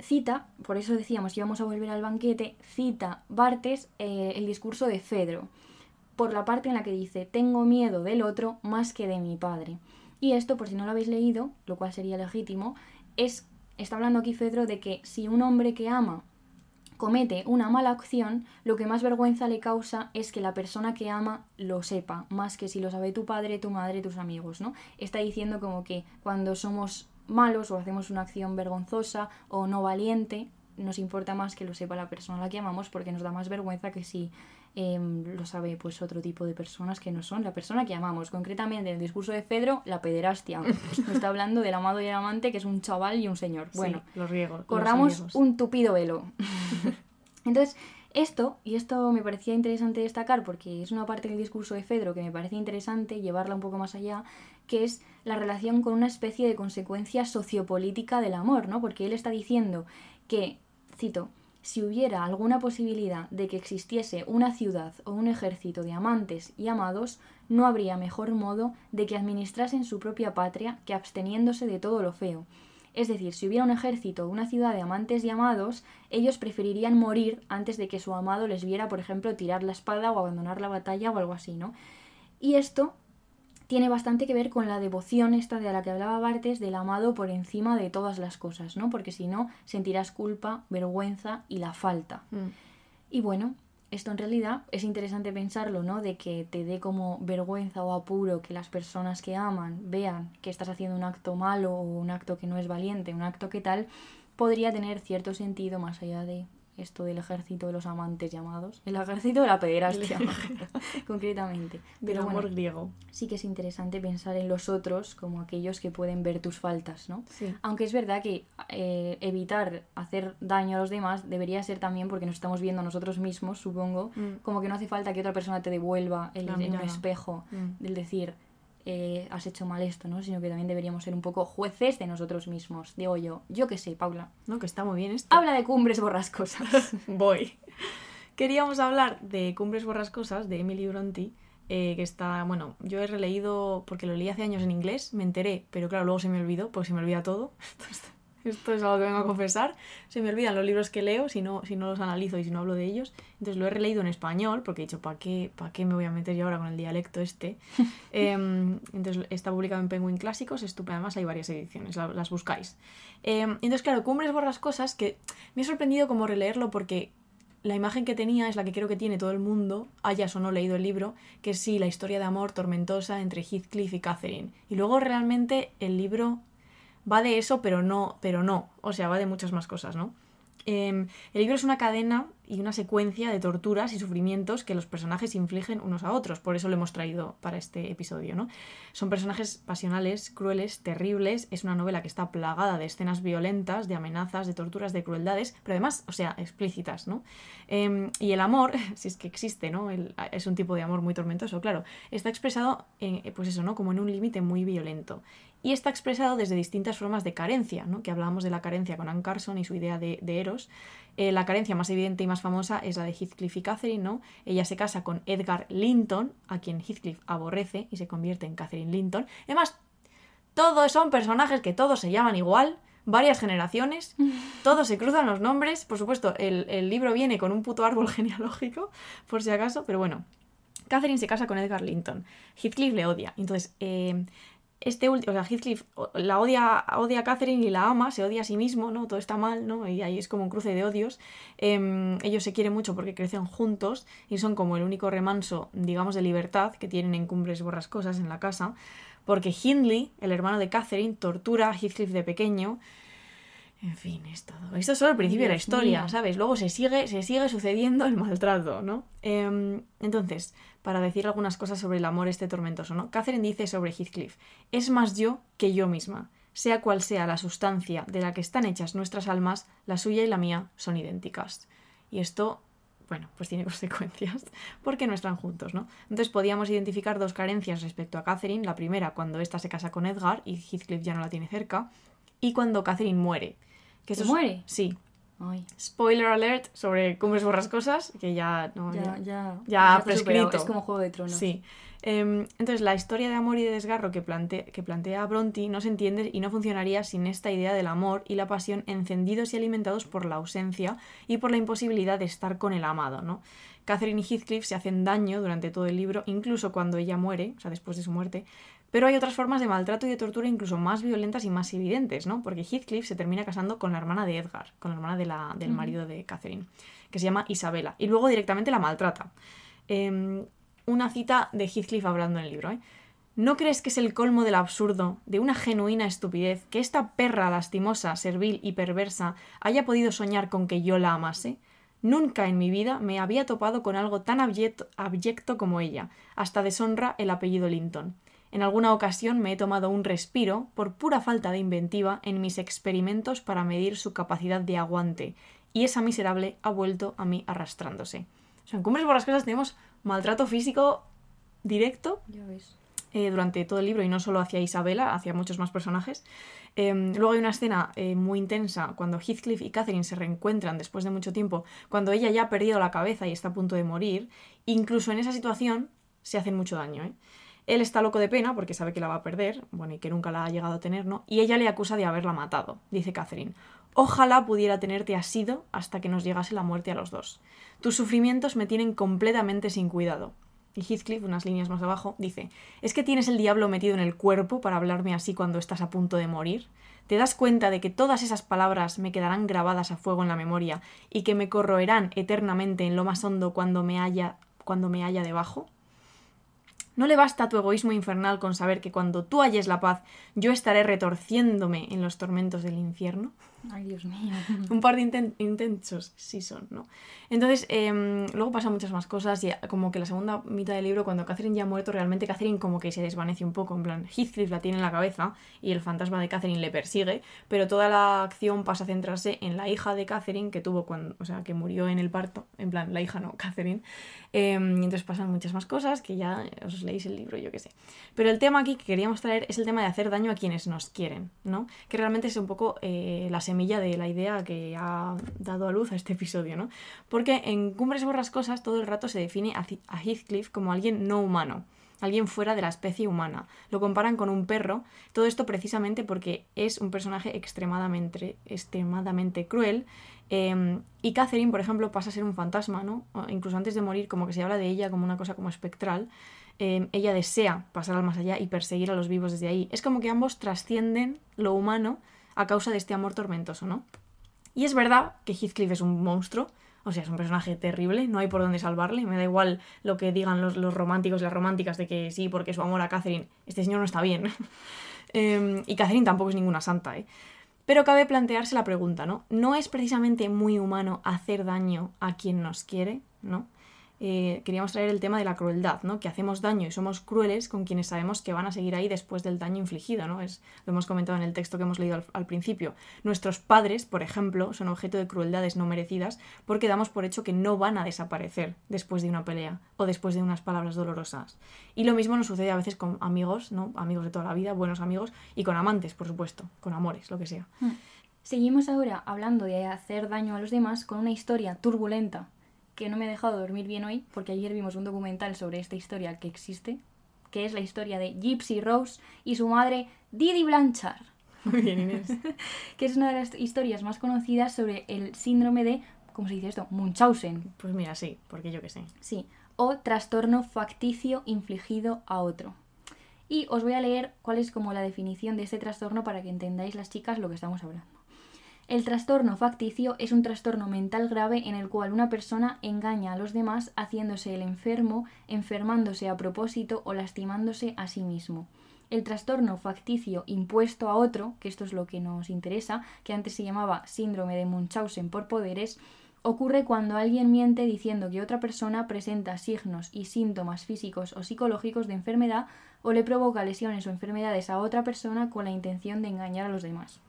cita, por eso decíamos, íbamos a volver al banquete, cita Bartes eh, el discurso de Fedro, por la parte en la que dice, tengo miedo del otro más que de mi padre. Y esto, por si no lo habéis leído, lo cual sería legítimo, es, está hablando aquí Fedro de que si un hombre que ama comete una mala acción, lo que más vergüenza le causa es que la persona que ama lo sepa, más que si lo sabe tu padre, tu madre, tus amigos, ¿no? Está diciendo como que cuando somos malos o hacemos una acción vergonzosa o no valiente, nos importa más que lo sepa la persona a la que amamos porque nos da más vergüenza que si em, lo sabe pues otro tipo de personas que no son la persona que amamos. Concretamente en el discurso de Fedro, la pederastia. [laughs] Nos está hablando del amado y el amante, que es un chaval y un señor. Bueno, Sí, los riegos. corramos un tupido velo. [laughs] Entonces, esto, y esto me parecía interesante destacar porque es una parte del discurso de Fedro que me parece interesante llevarla un poco más allá, que es la relación con una especie de consecuencia sociopolítica del amor, ¿no? Porque él está diciendo que, cito, si hubiera alguna posibilidad de que existiese una ciudad o un ejército de amantes y amados, no habría mejor modo de que administrasen su propia patria que absteniéndose de todo lo feo. Es decir, si hubiera un ejército o una ciudad de amantes y amados, ellos preferirían morir antes de que su amado les viera, por ejemplo, tirar la espada o abandonar la batalla o algo así, ¿no? Y esto tiene bastante que ver con la devoción esta de la que hablaba Bartes del amado por encima de todas las cosas, ¿no? Porque si no, sentirás culpa, vergüenza y la falta. Mm. Y bueno, esto en realidad es interesante pensarlo, ¿no? De que te dé como vergüenza o apuro que las personas que aman vean que estás haciendo un acto malo o un acto que no es valiente, un acto que tal, podría tener cierto sentido más allá de esto del ejército de los amantes llamados. El ejército de la pederastia, [laughs] [laughs] concretamente. Del Pero amor bueno, griego. sí que es interesante pensar en los otros como aquellos que pueden ver tus faltas, ¿no? Sí. Aunque es verdad que eh, evitar hacer daño a los demás debería ser también porque nos estamos viendo a nosotros mismos, supongo, Mm. como que no hace falta que otra persona te devuelva el, en un espejo Mm. del decir eh, has hecho mal esto, ¿no? Sino que también deberíamos ser un poco jueces de nosotros mismos. Digo yo, yo qué sé, Paula. No, que está muy bien esto. Habla de cumbres borrascosas. [laughs] Voy. Queríamos hablar de Cumbres Borrascosas de Emily Bronte, eh, que está, bueno, yo he releído, porque lo leí hace años en inglés, me enteré, pero claro, luego se me olvidó, porque se me olvida todo. [laughs] esto es algo que vengo a confesar. Se me olvidan los libros que leo si no, si no los analizo y si no hablo de ellos. Entonces lo he releído en español, porque he dicho, ¿para qué, ¿para qué me voy a meter yo ahora con el dialecto este? [laughs] Em, entonces está publicado en Penguin Clásicos, estupendo, además hay varias ediciones, la- las buscáis. Em, entonces, claro, Cumbres Borrascosas, que me ha sorprendido como releerlo porque la imagen que tenía es la que creo que tiene todo el mundo, hayas o no leído el libro, que es sí, la historia de amor tormentosa entre Heathcliff y Catherine. Y luego realmente el libro va de eso, pero no, pero no. O sea, va de muchas más cosas, ¿no? Em, el libro es una cadena y una secuencia de torturas y sufrimientos que los personajes infligen unos a otros. Por eso lo hemos traído para este episodio, ¿no? Son personajes pasionales, crueles, terribles. Es una novela que está plagada de escenas violentas, de amenazas, de torturas, de crueldades, pero además, o sea, explícitas, ¿no? Em, y el amor, [laughs] si es que existe, ¿no? es un tipo de amor muy tormentoso, claro. Está expresado, pues eso, ¿no? Como en un límite muy violento y está expresado desde distintas formas de carencia, ¿no? que hablábamos de la carencia con Anne Carson y su idea de, Eros. Eh, la carencia más evidente y más famosa es la de Heathcliff y Catherine. ¿no? Ella se casa con Edgar Linton, a quien Heathcliff aborrece y se convierte en Catherine Linton. Además, todos son personajes que todos se llaman igual, varias generaciones, [laughs] todos se cruzan los nombres. Por supuesto, el, libro viene con un puto árbol [laughs] genealógico, por si acaso, pero bueno. Catherine se casa con Edgar Linton. Heathcliff le odia. Entonces, eh, este último, o sea, Heathcliff la odia, odia a Catherine y la ama, se odia a sí mismo, ¿no? Todo está mal, ¿no? Y ahí es como un cruce de odios. Em, ellos se quieren mucho porque crecen juntos y son como el único remanso, digamos, de libertad que tienen en cumbres borrascosas en la casa. Porque Hindley, el hermano de Catherine, tortura a Heathcliff de pequeño en fin, es todo. Esto es solo el principio de la historia, ¿sabes? Luego se sigue, se sigue sucediendo el maltrato, ¿no? Em, entonces, para decir algunas cosas sobre el amor este tormentoso, ¿no? Catherine dice sobre Heathcliff, es más yo que yo misma. Sea cual sea la sustancia de la que están hechas nuestras almas, la suya y la mía son idénticas. Y esto, bueno, pues tiene [laughs] consecuencias, porque no están juntos, ¿no? Entonces podíamos identificar dos carencias respecto a Catherine. La primera, cuando ésta se casa con Edgar y Heathcliff ya no la tiene cerca, y cuando Catherine muere que ¿Se muere? Sí. Spoiler alert sobre Cumbres Borrascosas, que ya, no, ya, ya, ya, ha prescrito. Es como Juego de Tronos. Sí. Em, entonces, la historia de amor y de desgarro que, que plantea Bronte no se entiende y no funcionaría sin esta idea del amor y la pasión encendidos y alimentados por la ausencia y por la imposibilidad de estar con el amado, ¿no? Catherine y Heathcliff se hacen daño durante todo el libro, incluso cuando ella muere, o sea, después de su muerte, pero hay otras formas de maltrato y de tortura incluso más violentas y más evidentes, ¿no? Porque Heathcliff se termina casando con la hermana de Edgar, con la hermana de la, del marido de Catherine, que se llama Isabela, y luego directamente la maltrata. Em, una cita de Heathcliff hablando en el libro, ¿eh? ¿No crees que es el colmo del absurdo, de una genuina estupidez, que esta perra lastimosa, servil y perversa haya podido soñar con que yo la amase? Nunca en mi vida me había topado con algo tan abyecto como ella, hasta deshonra el apellido Linton. En alguna ocasión me he tomado un respiro por pura falta de inventiva en mis experimentos para medir su capacidad de aguante, y esa miserable ha vuelto a mí arrastrándose. O sea, en Cumbres por las Cosas tenemos maltrato físico directo eh, durante todo el libro y no solo hacia Isabela, hacia muchos más personajes. Em, luego hay una escena eh, muy intensa cuando Heathcliff y Catherine se reencuentran después de mucho tiempo, cuando ella ya ha perdido la cabeza y está a punto de morir. Incluso en esa situación se hacen mucho daño. Él está loco de pena porque sabe que la va a perder, bueno, y que nunca la ha llegado a tener, ¿no? Y ella le acusa de haberla matado, dice Catherine. Ojalá pudiera tenerte asido hasta que nos llegase la muerte a los dos. Tus sufrimientos me tienen completamente sin cuidado. Y Heathcliff, unas líneas más abajo, dice, ¿es que tienes el diablo metido en el cuerpo para hablarme así cuando estás a punto de morir? ¿Te das cuenta de que todas esas palabras me quedarán grabadas a fuego en la memoria y que me corroerán eternamente en lo más hondo cuando me haya, cuando me haya debajo? ¿No le basta tu egoísmo infernal con saber que cuando tú halles la paz, yo estaré retorciéndome en los tormentos del infierno? Ay, Dios mío. [laughs] Un par de intensos sí son, ¿no? Entonces, em, luego pasan muchas más cosas y como que la segunda mitad del libro, cuando Catherine ya ha muerto, realmente Catherine como que se desvanece un poco, en plan, Heathcliff la tiene en la cabeza y el fantasma de Catherine le persigue, pero toda la acción pasa a centrarse en la hija de Catherine que tuvo cuando, o sea, que murió en el parto, en plan, la hija no, [laughs] Catherine. Em, y entonces pasan muchas más cosas que ya os leéis el libro, yo qué sé. Pero el tema aquí que queríamos traer es el tema de hacer daño a quienes nos quieren, ¿no? Que realmente es un poco eh, la semilla de la idea que ha dado a luz a este episodio, ¿no? Porque en Cumbres Borrascosas todo el rato se define a Heathcliff como alguien no humano, alguien fuera de la especie humana. Lo comparan con un perro, todo esto precisamente porque es un personaje extremadamente, extremadamente cruel. Em, y Catherine, por ejemplo, pasa a ser un fantasma, ¿no? incluso antes de morir, como que se habla de ella como una cosa como espectral. Em, ella desea pasar al más allá y perseguir a los vivos desde ahí. Es como que ambos trascienden lo humano a causa de este amor tormentoso, ¿no? Y es verdad que Heathcliff es un monstruo, o sea, es un personaje terrible, no hay por dónde salvarle, me da igual lo que digan los, románticos y las románticas de que sí, porque su amor a Catherine, este señor no está bien. [laughs] Em, y Catherine tampoco es ninguna santa, ¿eh? Pero cabe plantearse la pregunta, ¿no? ¿No es precisamente muy humano hacer daño a quien nos quiere, ¿no? Eh, queríamos traer el tema de la crueldad, ¿no? Que hacemos daño y somos crueles con quienes sabemos que van a seguir ahí después del daño infligido, ¿no? Es, lo hemos comentado en el texto que hemos leído al, principio. Nuestros padres, por ejemplo, son objeto de crueldades no merecidas porque damos por hecho que no van a desaparecer después de una pelea o después de unas palabras dolorosas. Y lo mismo nos sucede a veces con amigos, ¿no? Amigos de toda la vida, buenos amigos, y con amantes, por supuesto, con amores, lo que sea. Seguimos ahora hablando de hacer daño a los demás con una historia turbulenta que no me ha dejado dormir bien hoy, porque ayer vimos un documental sobre esta historia que existe, que es la historia de Gypsy Rose y su madre Didi Blanchard. Muy bien, Inés. [laughs] que es una de las historias más conocidas sobre el síndrome de, ¿cómo se dice esto? Munchausen. Pues mira, sí, porque yo qué sé. Sí, o trastorno facticio infligido a otro. Y os voy a leer cuál es como la definición de este trastorno para que entendáis las chicas lo que estamos hablando. El trastorno facticio es un trastorno mental grave en el cual una persona engaña a los demás haciéndose el enfermo, enfermándose a propósito o lastimándose a sí mismo. El trastorno facticio impuesto a otro, que esto es lo que nos interesa, que antes se llamaba síndrome de Munchausen por poderes, ocurre cuando alguien miente diciendo que otra persona presenta signos y síntomas físicos o psicológicos de enfermedad o le provoca lesiones o enfermedades a otra persona con la intención de engañar a los demás.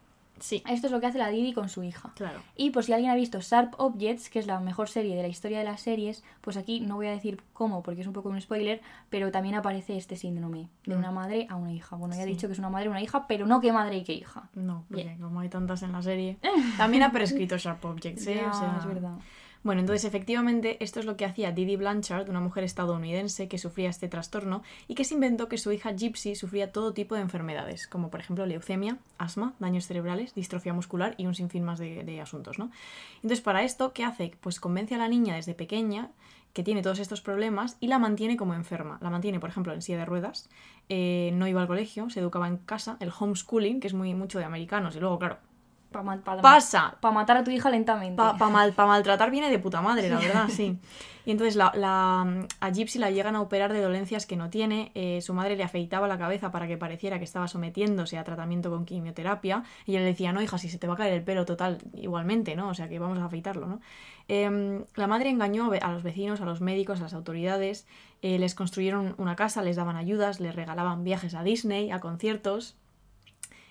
Sí. Esto es lo que hace la Didi con su hija. Claro. Y por si alguien ha visto Sharp Objects, que es la mejor serie de la historia de las series, pues aquí no voy a decir cómo, porque es un poco un spoiler, pero también aparece este síndrome de Mm. una madre a una hija. Bueno, ya he Sí. dicho que es una madre a una hija, pero no qué madre y qué hija. No, porque Bien. como hay tantas en la serie. [laughs] También ha prescrito Sharp Objects, ¿eh? Ya, O sea, es verdad. Bueno, entonces efectivamente esto es lo que hacía Didi Blanchard, una mujer estadounidense que sufría este trastorno y que se inventó que su hija Gypsy sufría todo tipo de enfermedades, como por ejemplo leucemia, asma, daños cerebrales, distrofia muscular y un sinfín más de, asuntos, ¿no? Entonces para esto, ¿qué hace? Pues convence a la niña desde pequeña que tiene todos estos problemas y la mantiene como enferma. La mantiene, por ejemplo, en silla de ruedas, eh, no iba al colegio, se educaba en casa, el homeschooling, que es muy mucho de americanos, y luego, claro, Para pasa, matar a tu hija lentamente. para mal, pa maltratar viene de puta madre, la verdad, sí. [laughs] Y entonces la, la- a Gypsy la llegan a operar de dolencias que no tiene. eh, su madre le afeitaba la cabeza para que pareciera que estaba sometiéndose a tratamiento con quimioterapia. Y ella le decía, no, hija, si se te va a caer el pelo total, igualmente, ¿no? O sea que vamos a afeitarlo, ¿no? Em, la madre engañó a los vecinos, a los médicos, a las autoridades. eh, les construyeron una casa, les daban ayudas, les regalaban viajes a Disney, a conciertos.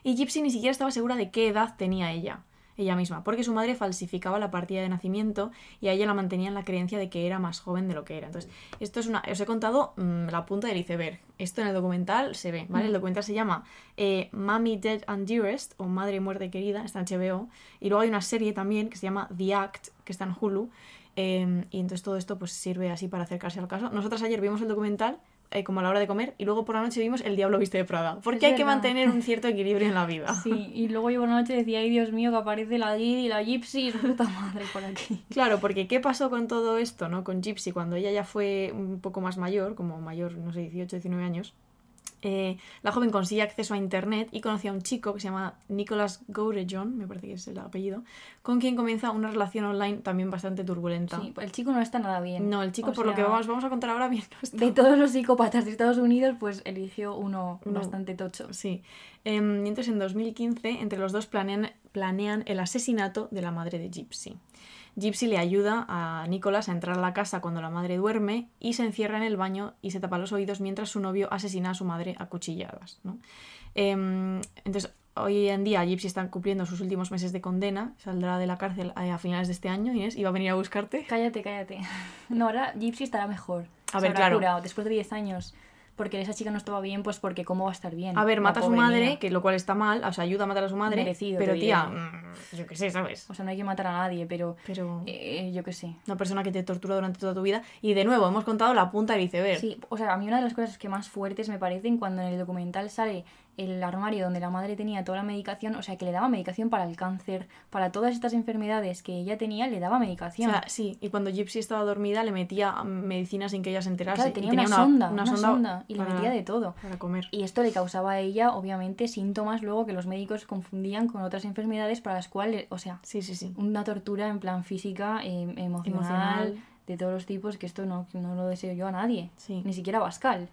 Y Gypsy ni siquiera estaba segura de qué edad tenía ella, ella misma, porque su madre falsificaba la partida de nacimiento y a ella la mantenía en la creencia de que era más joven de lo que era. Entonces, esto es una. Os he contado mm, la punta del iceberg. Esto en el documental se ve, ¿vale? El documental se llama eh, Mommy Dead and Dearest, o Madre Muerte Querida, está en HBO. Y luego hay una serie también que se llama The Act, que está en Hulu. eh, y entonces todo esto pues sirve así para acercarse al caso. Nosotras ayer vimos el documental eh, como a la hora de comer y luego por la noche vimos El Diablo Viste de Prada. Porque Es hay que mantener un cierto equilibrio en la vida. [laughs] Sí, y luego yo por la noche decía, ay Dios mío, que aparece la Didi y la Gypsy, su puta madre por aquí. [laughs] Claro, porque ¿qué pasó con todo esto, no? Con Gypsy, cuando ella ya fue un poco más mayor, como mayor, no sé, 18, 19 años, eh, la joven consigue acceso a internet y conoce a un chico que se llama Nicholas Gourejon, me parece que es el apellido, con quien comienza una relación online también bastante turbulenta. Sí, el chico no está nada bien. No, el chico, O por lo que vamos, vamos a contar ahora [laughs] bien, no está. De todos los psicópatas de Estados Unidos, pues eligió uno Uno- bastante tocho. Sí. Em, entonces en 2015, entre los dos planean, planean el asesinato de la madre de Gypsy. Gypsy le ayuda a Nicholas a entrar a la casa cuando la madre duerme y se encierra en el baño y se tapa los oídos mientras su novio asesina a su madre a cuchilladas. ¿no? Em, entonces, hoy en día Gypsy está cumpliendo sus últimos meses de condena, saldrá de la cárcel a, a finales de este año, Inés, y va a venir a buscarte. Cállate, cállate. [laughs] No, ahora Gypsy estará mejor. A Se ver, habrá claro. curado después de 10 años. Porque esa chica no estaba bien, pues porque cómo va a estar bien. A ver, mata a su madre, que lo cual está mal, o sea, ayuda a matar a su madre, Merecido, pero tía, mm, yo qué sé, ¿sabes? O sea, no hay que matar a nadie, pero Pero... eh, yo qué sé. una persona que te tortura durante toda tu vida. Y de nuevo, hemos contado la punta del iceberg. Sí, o sea, a mí una de las cosas que más fuertes me parecen cuando en el documental sale el armario donde la madre tenía toda la medicación, o sea, que le daba medicación para el cáncer, para todas estas enfermedades que ella tenía, le daba O medicación. sea, sí, y cuando Gypsy estaba dormida le metía medicina sin que ella se enterase. Claro, y tenía, una, sonda, una, sonda, y le para- metía de todo. Para comer. Y esto le causaba a ella, obviamente, síntomas luego que los médicos confundían con otras enfermedades para las cuales, o sea, Sí, sí, sí. una tortura en plan física, emocional, Emocional. de todos los tipos, que esto no, no lo deseo yo a nadie. Sí. Ni siquiera a Pascal.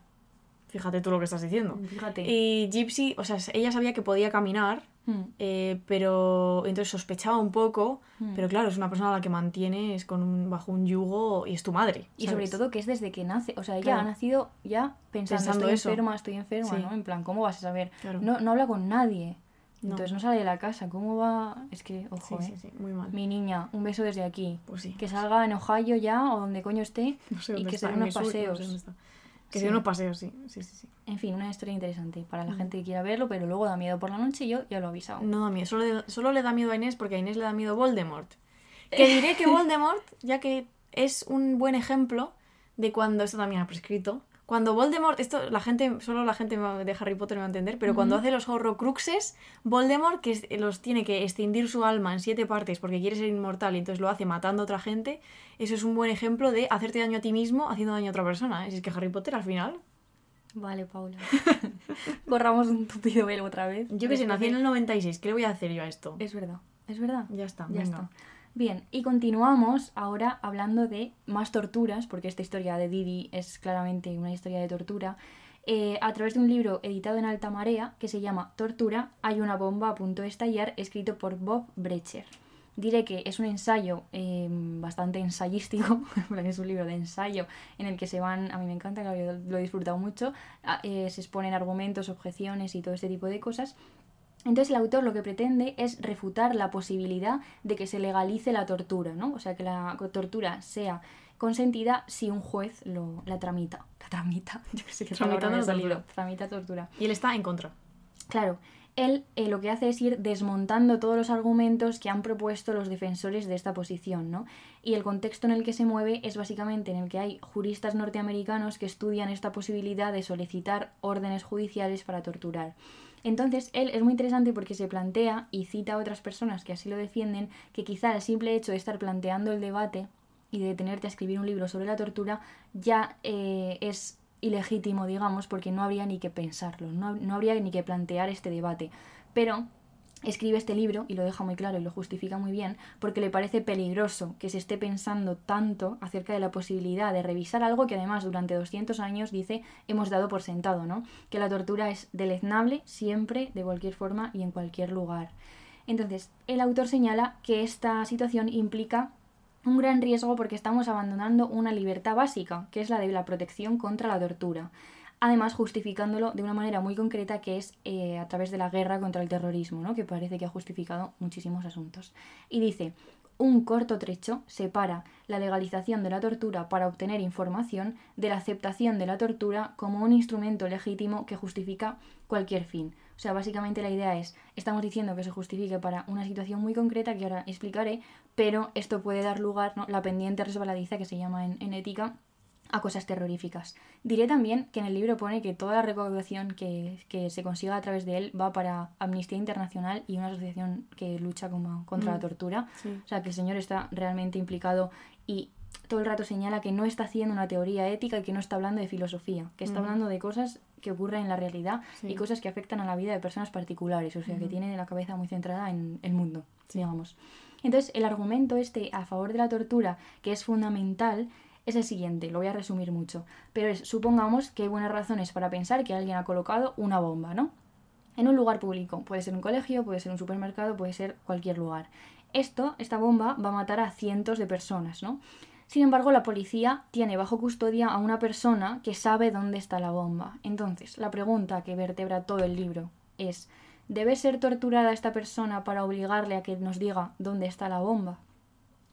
Fíjate tú lo que estás diciendo. Fíjate. Y Gypsy, o sea, ella sabía que podía caminar, Hmm. eh, pero entonces sospechaba un poco, Mm. pero claro, es una persona a la que mantienes con un, bajo un yugo y es tu madre. Y sobre todo que es desde que nace, o sea, ella Claro. ha nacido ya pensando, Pensando estoy eso. enferma, estoy enferma, Sí. ¿no? En plan, ¿cómo vas a saber? Claro. No, no habla con nadie. No. Entonces no sale de la casa, ¿cómo va? Es que, Sí, ojo, sí, ¿eh? sí, muy mal. Mi niña, un beso desde aquí. Pues sí. Que salga en Ohio ya o donde coño esté [laughs] No sé y que se dé en unos Missouri, no sé paseos. dónde está. Que Sí. dé unos paseos, sí. Sí, sí, sí. En fin, una historia interesante para Mm. la gente que quiera verlo, pero luego da miedo por la noche y yo ya lo he avisado. No da miedo, solo solo le da miedo a Inés porque a Inés le da miedo Voldemort. Que [laughs] diré que Voldemort, ya que es un buen ejemplo de cuando esto también ha prescrito. Cuando Voldemort, esto la gente, solo la gente de Harry Potter me va a entender, pero cuando hace los horrocruxes, Voldemort, que los tiene que extindir su alma en siete partes porque quiere ser inmortal y entonces lo hace matando a otra gente, eso es un buen ejemplo de hacerte daño a ti mismo haciendo daño a otra persona. ¿eh? Si es que Harry Potter al final, Vale, Paula. [laughs] Corramos un tupido velo otra vez. yo que sé, nací en el 96, ¿qué le voy a hacer yo a esto? Es verdad, es verdad. Ya está, Ya venga. está. Bien, y continuamos ahora hablando de más torturas, porque esta historia de Didi es claramente una historia de tortura, eh, a través de un libro editado en alta marea que se llama Tortura, hay una bomba a punto de estallar, escrito por Bob Brecher. Diré que es un ensayo eh, bastante ensayístico, [laughs] porque es un libro de ensayo en el que se van, a mí me encanta, lo he disfrutado mucho, eh, se exponen argumentos, objeciones y todo este tipo de cosas. Entonces el autor lo que pretende es refutar la posibilidad de que se legalice la tortura, ¿no? O sea, que la tortura sea consentida si un juez lo, la tramita. [laughs] La tramita, [laughs] yo qué sé ha la salido. tortura. Tramita tortura. Y él está en contra. Claro, él eh, lo que hace es ir desmontando todos los argumentos que han propuesto los defensores de esta posición, ¿no? Y el contexto en el que se mueve es básicamente en el que hay juristas norteamericanos que estudian esta posibilidad de solicitar órdenes judiciales para torturar. Entonces, él es muy interesante porque se plantea y cita a otras personas que así lo defienden, que quizá el simple hecho de estar planteando el debate y de tenerte a escribir un libro sobre la tortura ya eh, es ilegítimo, digamos, porque no habría ni que pensarlo, no, no habría ni que plantear este debate. Pero escribe este libro y lo deja muy claro y lo justifica muy bien porque le parece peligroso que se esté pensando tanto acerca de la posibilidad de revisar algo que además durante 200 años dice hemos dado por sentado, ¿no? Que la tortura es deleznable siempre, de cualquier forma y en cualquier lugar. Entonces, el autor señala que esta situación implica un gran riesgo porque estamos abandonando una libertad básica, que es la de la protección contra la tortura. Además, justificándolo de una manera muy concreta, que es eh, a través de la guerra contra el terrorismo, ¿no? que parece que ha justificado muchísimos asuntos. Y dice, un corto trecho separa la legalización de la tortura para obtener información de la aceptación de la tortura como un instrumento legítimo que justifica cualquier fin. O sea, básicamente la idea es, estamos diciendo que se justifique para una situación muy concreta que ahora explicaré, pero esto puede dar lugar, ¿no? la pendiente resbaladiza que se llama en, en ética, a cosas terroríficas. Diré también que en el libro pone que toda la recaudación que, que se consiga a través de él va para Amnistía Internacional y una asociación que lucha como, contra la Mm, tortura. sí. O sea, que el señor está realmente implicado y todo el rato señala que no está haciendo una teoría ética y que no está hablando de filosofía, que está Ujú. hablando de cosas que ocurren en la realidad Sí. y cosas que afectan a la vida de personas particulares, o sea, que Ujú. tiene la cabeza muy centrada en el mundo, digamos. Entonces, el argumento este a favor de la tortura, que es fundamental, es el siguiente, lo voy a resumir mucho, pero es, supongamos que hay buenas razones para pensar que alguien ha colocado una bomba, ¿no? En un lugar público, puede ser un colegio, puede ser un supermercado, puede ser cualquier lugar. Esto, esta bomba, va a matar a cientos de personas, ¿no? Sin embargo, la policía tiene bajo custodia a una persona que sabe dónde está la bomba. Entonces, la pregunta que vertebra todo el libro es, ¿debe ser torturada esta persona para obligarle a que nos diga dónde está la bomba?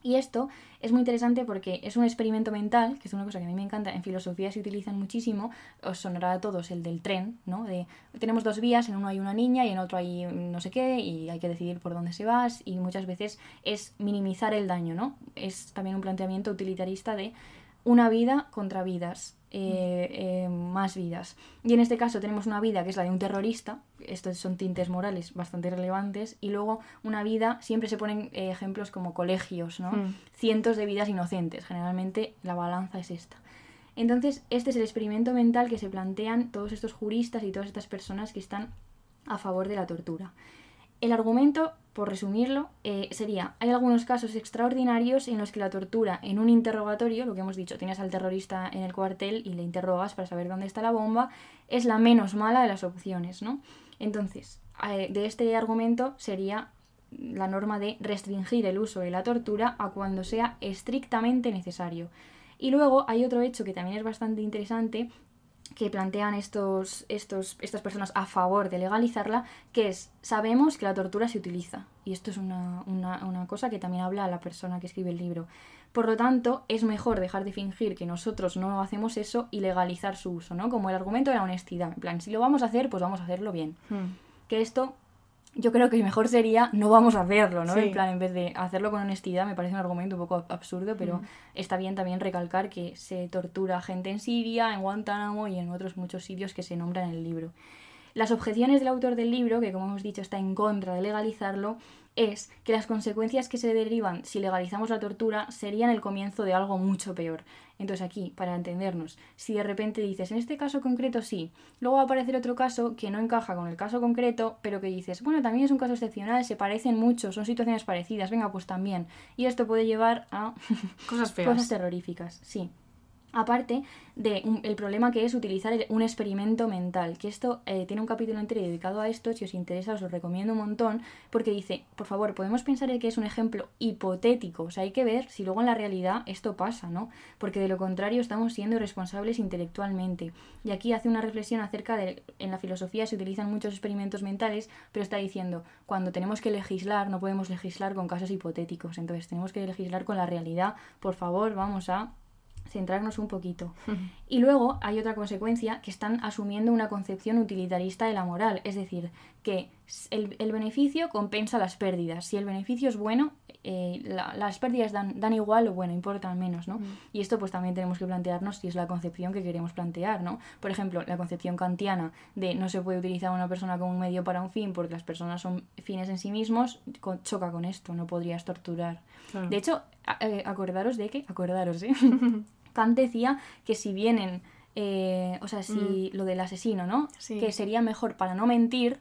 Y esto es muy interesante porque es un experimento mental, que es una cosa que a mí me encanta, en filosofía se utilizan muchísimo, os sonará a todos el del tren, ¿no? De tenemos dos vías, en uno hay una niña y en otro hay no sé qué, y hay que decidir por dónde se vas, y muchas veces es minimizar el daño, ¿no? Es también un planteamiento utilitarista de una vida contra vidas, eh, eh, más vidas. Y en este caso tenemos una vida que es la de un terrorista, estos son tintes morales bastante relevantes, y luego una vida, siempre se ponen eh, ejemplos como colegios, ¿no? Mm. Cientos de vidas inocentes, generalmente la balanza es esta. Entonces, este es el experimento mental que se plantean todos estos juristas y todas estas personas que están a favor de la tortura. El argumento, por resumirlo, eh, sería, hay algunos casos extraordinarios en los que la tortura en un interrogatorio, lo que hemos dicho, tienes al terrorista en el cuartel y le interrogas para saber dónde está la bomba, es la menos mala de las opciones, ¿no? Entonces, eh, de este argumento sería la norma de restringir el uso de la tortura a cuando sea estrictamente necesario. Y luego hay otro hecho que también es bastante interesante que plantean estos, estos, estas personas a favor de legalizarla, que es, sabemos que la tortura se utiliza. Y esto es una, una, una, cosa que también habla la persona que escribe el libro. Por lo tanto, es mejor dejar de fingir que nosotros no hacemos eso y legalizar su uso, ¿no? Como el argumento de la honestidad. En plan, si lo vamos a hacer, pues vamos a hacerlo bien. Hmm. Que esto yo creo que mejor sería no vamos a hacerlo, ¿no? Sí. En plan, en vez de hacerlo con honestidad, me parece un argumento un poco ab- absurdo, pero Mm. está bien también recalcar que se tortura gente en Siria, en Guantánamo y en otros muchos sitios que se nombran en el libro. Las objeciones del autor del libro, que como hemos dicho está en contra de legalizarlo, es que las consecuencias que se derivan si legalizamos la tortura serían el comienzo de algo mucho peor. Entonces aquí, para entendernos, si de repente dices, en este caso concreto sí, luego va a aparecer otro caso que no encaja con el caso concreto, pero que dices, bueno, también es un caso excepcional, se parecen mucho, son situaciones parecidas, venga, pues también. Y esto puede llevar a [laughs] Cosas feas. cosas terroríficas, sí. Aparte del problema que es utilizar un experimento mental, que esto eh, tiene un capítulo entero dedicado a esto, si os interesa os lo recomiendo un montón, porque dice, por favor, podemos pensar en que es un ejemplo hipotético, o sea, hay que ver si luego en la realidad esto pasa, ¿no? Porque de lo contrario estamos siendo responsables intelectualmente. Y aquí hace una reflexión acerca de, en la filosofía se utilizan muchos experimentos mentales, pero está diciendo, cuando tenemos que legislar, no podemos legislar con casos hipotéticos, entonces tenemos que legislar con la realidad, por favor, vamos a centrarnos un poquito. Y luego hay otra consecuencia que están asumiendo una concepción utilitarista de la moral, es decir, que el, el beneficio compensa las pérdidas. Si el beneficio es bueno, eh, la- las pérdidas dan, dan igual o bueno, importan menos, ¿no? Y esto pues también tenemos que plantearnos si es la concepción que queremos plantear, ¿no? Por ejemplo, la concepción kantiana de no se puede utilizar a una persona como un medio para un fin porque las personas son fines en sí mismos, choca con esto, no podrías torturar. Claro. De hecho, eh, acordaros de que, acordaros, ¿eh? [laughs] Kant decía que si vienen, eh, o sea, si lo del asesino, ¿no? Mm. Sí. Que sería mejor para no mentir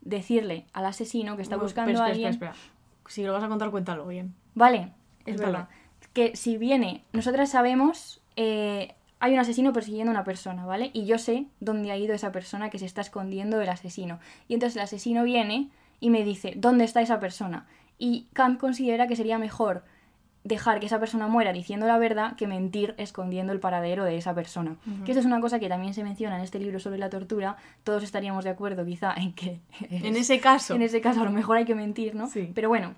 decirle al asesino que está Uy, buscando espera, a alguien. espera, espera. Si lo vas a contar, cuéntalo bien. Vale, es Cuéntalo. verdad. Que si viene, nosotras sabemos, eh, hay un asesino persiguiendo a una persona, ¿vale? Y yo sé dónde ha ido esa persona que se está escondiendo del asesino. Y entonces el asesino viene y me dice, ¿dónde está esa persona? Y Kant considera que sería mejor dejar que esa persona muera diciendo la verdad que mentir escondiendo el paradero de esa persona. Que esto es una cosa que también se menciona en este libro sobre la tortura. Todos estaríamos de acuerdo quizá en que... En ese caso. En ese caso a lo mejor hay que mentir, ¿no? Sí. Pero bueno,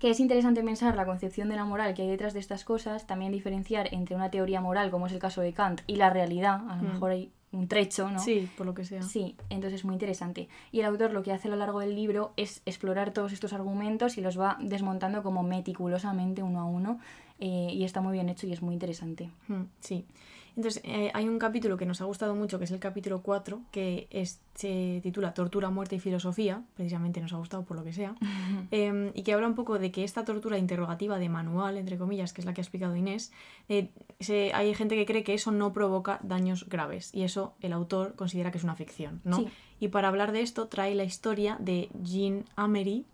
que es interesante pensar la concepción de la moral que hay detrás de estas cosas, también diferenciar entre una teoría moral, como es el caso de Kant, y la realidad, a lo Mm. mejor hay un trecho, ¿no? Sí, por lo que sea. Sí, entonces es muy interesante. Y el autor lo que hace a lo largo del libro es explorar todos estos argumentos y los va desmontando como meticulosamente uno a uno. eh, y está muy bien hecho y es muy interesante. Mm, Sí. Entonces, eh, hay un capítulo que nos ha gustado mucho, que es el capítulo 4, que es- se titula Tortura, Muerte y Filosofía, precisamente nos ha gustado por lo que sea, [laughs] eh, y que habla un poco de que esta tortura interrogativa de manual, entre comillas, que es la que ha explicado Inés, eh, se- hay gente que cree que eso no provoca daños graves, y eso el autor considera que es una ficción, ¿no? Sí. Y para hablar de esto trae la historia de Jean Amery,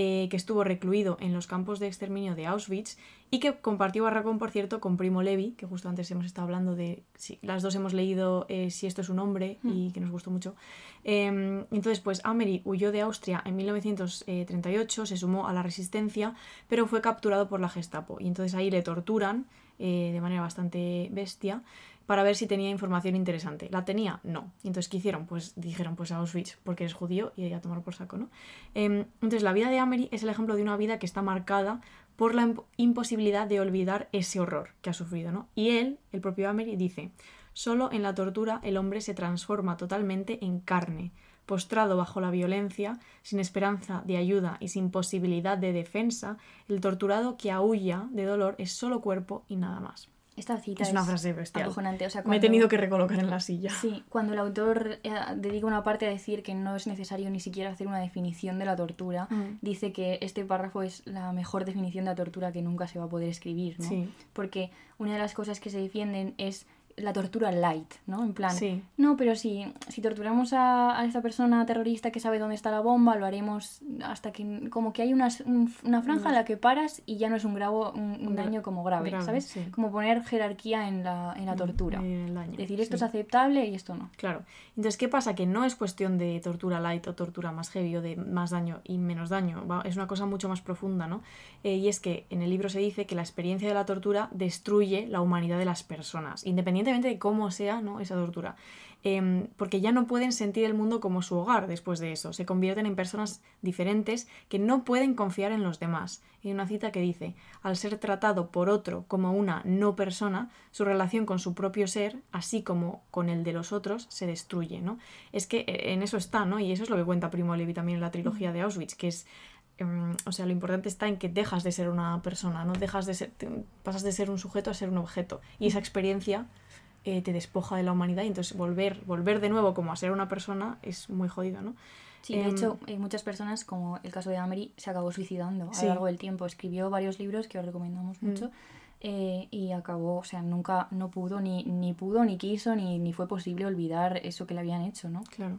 eh, que estuvo recluido en los campos de exterminio de Auschwitz y que compartió barracón, por cierto, con Primo Levi, que justo antes hemos estado hablando de si las dos hemos leído eh, Si esto es un hombre y que nos gustó mucho. Eh, entonces, pues Amery huyó de Austria en 1938, se sumó a la resistencia, pero fue capturado por la Gestapo. Y entonces ahí le torturan eh, de manera bastante bestia para ver si tenía información interesante. ¿La tenía? No. Entonces, ¿qué hicieron? Pues dijeron, pues a Auschwitz, porque eres judío y a tomar por saco, ¿no? Em, entonces, la vida de Amery es el ejemplo de una vida que está marcada por la imp- imposibilidad de olvidar ese horror que ha sufrido, ¿no? Y él, el propio Amery, dice, solo en la tortura el hombre se transforma totalmente en carne, postrado bajo la violencia, sin esperanza de ayuda y sin posibilidad de defensa, el torturado que aúlla de dolor es solo cuerpo y nada más. Esta cita Es una frase bestial. acojonante. O sea, Me he tenido que recolocar en la silla. Sí, cuando el autor eh, dedica una parte a decir que no es necesario ni siquiera hacer una definición de la tortura, Mm. dice que este párrafo es la mejor definición de la tortura que nunca se va a poder escribir, ¿no? Sí. Porque una de las cosas que se defienden es la tortura light, ¿no? En plan, Sí. no, pero si, si torturamos a, a esta persona terrorista que sabe dónde está la bomba, lo haremos hasta que, como que hay una, un- una franja en la que paras y ya no es un, gravo, un, daño como grave, grave, ¿sabes? sí. Como poner jerarquía en la, en la tortura. en el daño, Decir, esto sí. es aceptable y esto no. Claro. Entonces, ¿qué pasa? Que no es cuestión de tortura light o tortura más heavy o de más daño y menos daño. Va- Es una cosa mucho más profunda, ¿no? Eh, y es que en el libro se dice que la experiencia de la tortura destruye la humanidad de las personas, independientemente de cómo sea ¿no? esa tortura. Em, porque ya no pueden sentir el mundo como su hogar después de eso. Se convierten en personas diferentes que no pueden confiar en los demás. Hay una cita que dice, al ser tratado por otro como una no persona, su relación con su propio ser, así como con el de los otros, se destruye, ¿no? Es que eh, en eso está, ¿no? Y eso es lo que cuenta Primo Levi también en la trilogía de Auschwitz, que es em, o sea, lo importante está en que dejas de ser una persona, no dejas de ser, te- pasas de ser un sujeto a ser un objeto. Y esa experiencia eh, te despoja de la humanidad y entonces volver, volver de nuevo como a ser una persona es muy jodido, ¿no? Sí, de Em, hecho, hay muchas personas, como el caso de Amery, se acabó suicidando a lo largo del tiempo. Escribió varios libros que os recomendamos mucho eh, y acabó, o sea, nunca, no pudo, ni, ni pudo, ni quiso, ni, ni fue posible olvidar eso que le habían hecho, ¿no? Claro.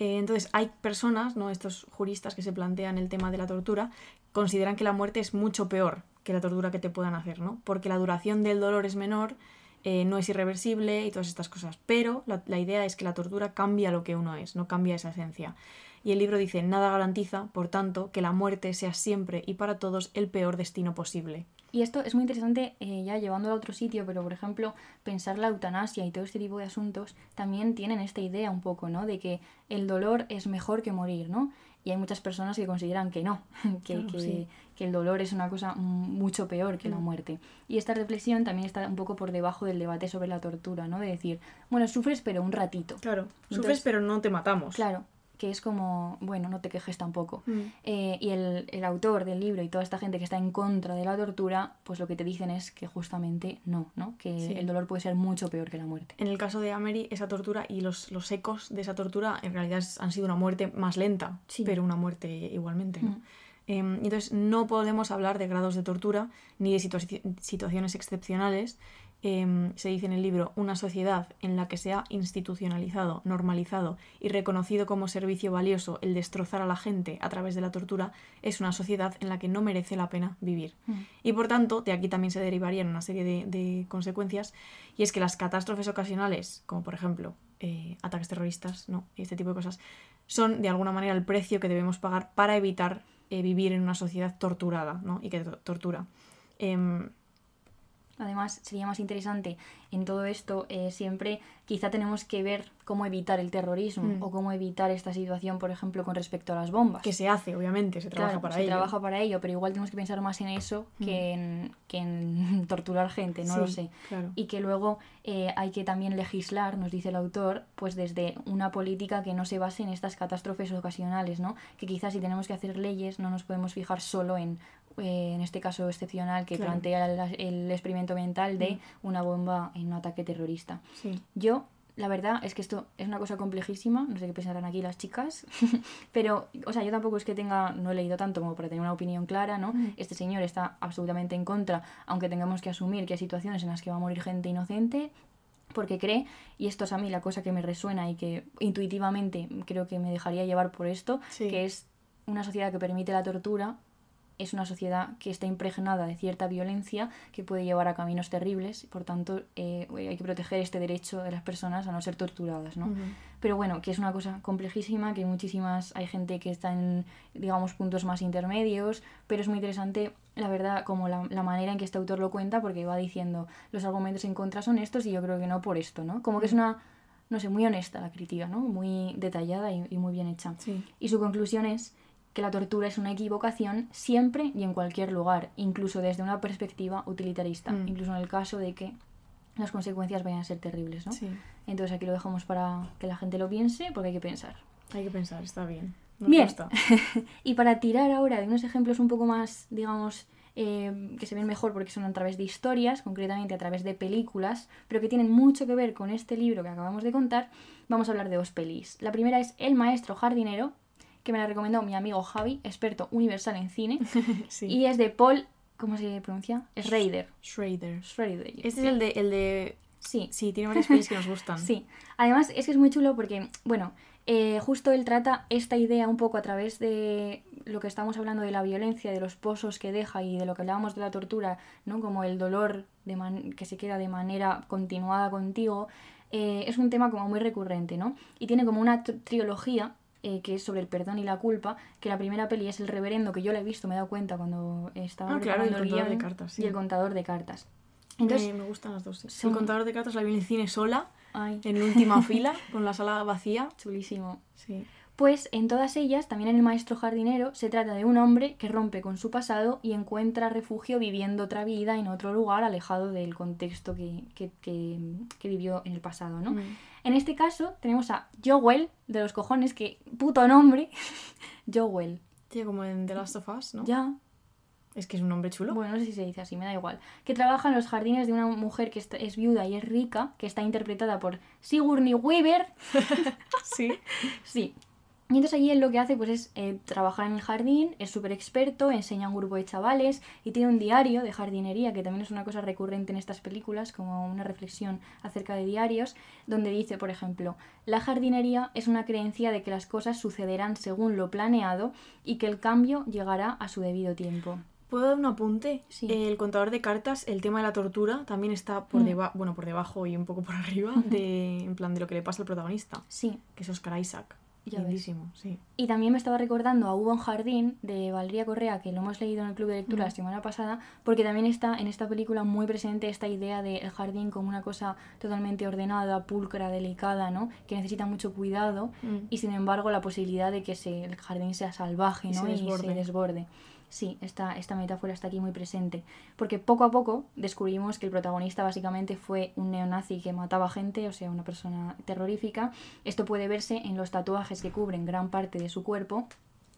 Eh, entonces, hay personas, ¿no? Estos juristas que se plantean el tema de la tortura, consideran que la muerte es mucho peor que la tortura que te puedan hacer, ¿no? Porque la duración del dolor es menor, eh, no es irreversible y todas estas cosas. Pero la, la idea es que la tortura cambia lo que uno es, no cambia esa esencia. Y el libro dice, nada garantiza, por tanto, que la muerte sea siempre y para todos el peor destino posible. Y esto es muy interesante eh, ya llevándolo a otro sitio, pero por ejemplo, pensar la eutanasia y todo este tipo de asuntos también tienen esta idea un poco, ¿no? De que el dolor es mejor que morir, ¿no? Y hay muchas personas que consideran que no, [laughs] que, Claro, que- sí. que el dolor es una cosa mucho peor que la Mm. muerte. Y esta reflexión también está un poco por debajo del debate sobre la tortura, ¿no? De decir, bueno, sufres pero un ratito. Claro, sufres Entonces- pero no te matamos. Claro, que es como, bueno, no te quejes tampoco. Mm. Eh, y el, el autor del libro y toda esta gente que está en contra de la tortura, pues lo que te dicen es que justamente no, ¿no? Que Sí. el dolor puede ser mucho peor que la muerte. En el caso de Amery, esa tortura y los, los ecos de esa tortura en realidad han sido una muerte más lenta, Sí. pero una muerte igualmente. ¿no? Mm. Em, entonces, no podemos hablar de grados de tortura ni de situa- situaciones excepcionales. Em, se dice en el libro, una sociedad en la que se ha institucionalizado, normalizado y reconocido como servicio valioso el destrozar a la gente a través de la tortura, es una sociedad en la que no merece la pena vivir. Mm. Y por tanto, de aquí también se derivarían una serie de, de consecuencias, y es que las catástrofes ocasionales, como por ejemplo eh, ataques terroristas, ¿no? y este tipo de cosas, son de alguna manera el precio que debemos pagar para evitar eh, vivir en una sociedad torturada ¿no? y que to- tortura. Em, Además, sería más interesante en todo esto, eh, siempre quizá tenemos que ver cómo evitar el terrorismo Mm. o cómo evitar esta situación, por ejemplo, con respecto a las bombas. que se hace, obviamente, se trabaja Claro, para se ello. trabaja para ello, pero igual tenemos que pensar más en eso que, en, que en [laughs] torturar gente, no Sí, lo sé. claro. Y que luego eh, hay que también legislar, nos dice el autor, pues desde una política que no se base en estas catástrofes ocasionales, ¿no? Que quizás si tenemos que hacer leyes no nos podemos fijar solo en, eh, en este caso excepcional que Claro. plantea el, el experimento mental de una bomba en un ataque terrorista. Sí. Yo, la verdad es que esto es una cosa complejísima, no sé qué pensarán aquí las chicas, [laughs] pero, o sea, yo tampoco es que tenga, no he leído tanto como para tener una opinión clara, ¿no? Este señor está absolutamente en contra, aunque tengamos que asumir que hay situaciones en las que va a morir gente inocente, porque cree, y esto es a mí la cosa que me resuena y que intuitivamente creo que me dejaría llevar por esto, Sí. que es una sociedad que permite la tortura, es una sociedad que está impregnada de cierta violencia que puede llevar a caminos terribles, por tanto eh, hay que proteger este derecho de las personas a no ser torturadas, ¿no? Pero bueno, que es una cosa complejísima, que hay muchísimas, hay gente que está en, digamos, puntos más intermedios, pero es muy interesante, la verdad, como la, la manera en que este autor lo cuenta, porque va diciendo los argumentos en contra son estos y yo creo que no por esto, ¿no? Como que es una, no sé, muy honesta la crítica, ¿no? Muy detallada y, y muy bien hecha. Sí. Y su conclusión es que la tortura es una equivocación siempre y en cualquier lugar, incluso desde una perspectiva utilitarista, Mm. incluso en el caso de que las consecuencias vayan a ser terribles, ¿no? Sí. Entonces aquí lo dejamos para que la gente lo piense, porque hay que pensar. Hay que pensar, está bien. Nos Bien. gusta. [laughs] y para tirar ahora de unos ejemplos un poco más, digamos, eh, que se ven mejor porque son a través de historias, concretamente a través de películas, pero que tienen mucho que ver con este libro que acabamos de contar, vamos a hablar de dos pelis. La primera es El maestro jardinero, que me la recomendó mi amigo Javi, experto universal en cine, [laughs] Sí. y es de Paul, ¿cómo se pronuncia? Schrader. Schrader. Schrader. Este es el de, el de Sí. Sí, tiene varias pelis que nos [laughs] gustan. Sí, además es que es muy chulo porque, bueno, eh, justo él trata esta idea un poco a través de lo que estamos hablando de la violencia, de los pozos que deja y de lo que hablábamos de la tortura, ¿no? Como el dolor de man- que se queda de manera continuada contigo, eh, es un tema como muy recurrente, ¿no? Y tiene como una tr- trilogía eh, que es sobre el perdón y la culpa, que la primera peli es El Reverendo, que yo la he visto, me he dado cuenta cuando estaba Ah, claro, el contador de cartas, sí. y el contador de cartas. Entonces, Entonces, me, gustan las dos. sí. son- El contador de cartas la vi en el cine sola, ay, en última fila, con la sala vacía. [laughs] chulísimo. Sí. Pues en todas ellas, también en El Maestro Jardinero, se trata de un hombre que rompe con su pasado y encuentra refugio viviendo otra vida en otro lugar alejado del contexto que, que- que- que vivió en el pasado, ¿no? Mm. En este caso tenemos a Joel, de los cojones, que puto nombre, [laughs] Joel. Tío, como en The Last of Us, ¿no? Ya, Es que es un nombre chulo. bueno, no sé si se dice así, me da igual. Que trabaja en los jardines de una mujer que está- es viuda y es rica, que está interpretada por Sigourney Weaver, [laughs] Sí. Sí. Y entonces allí él lo que hace pues es eh, trabajar en el jardín, es súper experto, enseña a un grupo de chavales y tiene un diario de jardinería, que también es una cosa recurrente en estas películas, como una reflexión acerca de diarios, donde dice, por ejemplo, la jardinería es una creencia de que las cosas sucederán según lo planeado y que el cambio llegará a su debido tiempo. ¿Puedo dar un apunte? Sí. El contador de cartas, el tema de la tortura, también está por Mm. debajo, bueno, por debajo y un poco por [laughs] arriba, de, en plan de lo que le pasa al protagonista, Sí, que es Oscar Isaac. Ya ves. Lindísimo, sí. Y también me estaba recordando a Hugo en Jardín de Valeria Correa, que lo hemos leído en el club de lectura Mm. la semana pasada, porque también está en esta película muy presente esta idea del jardín como una cosa totalmente ordenada, pulcra, delicada, ¿no? Que necesita mucho cuidado Mm. y sin embargo la posibilidad de que se- el jardín sea salvaje, Y ¿no? se Y se desborde. Sí, esta, esta metáfora está aquí muy presente. Porque poco a poco descubrimos que el protagonista básicamente fue un neonazi que mataba gente, o sea, una persona terrorífica. Esto puede verse en los tatuajes que cubren gran parte de su cuerpo.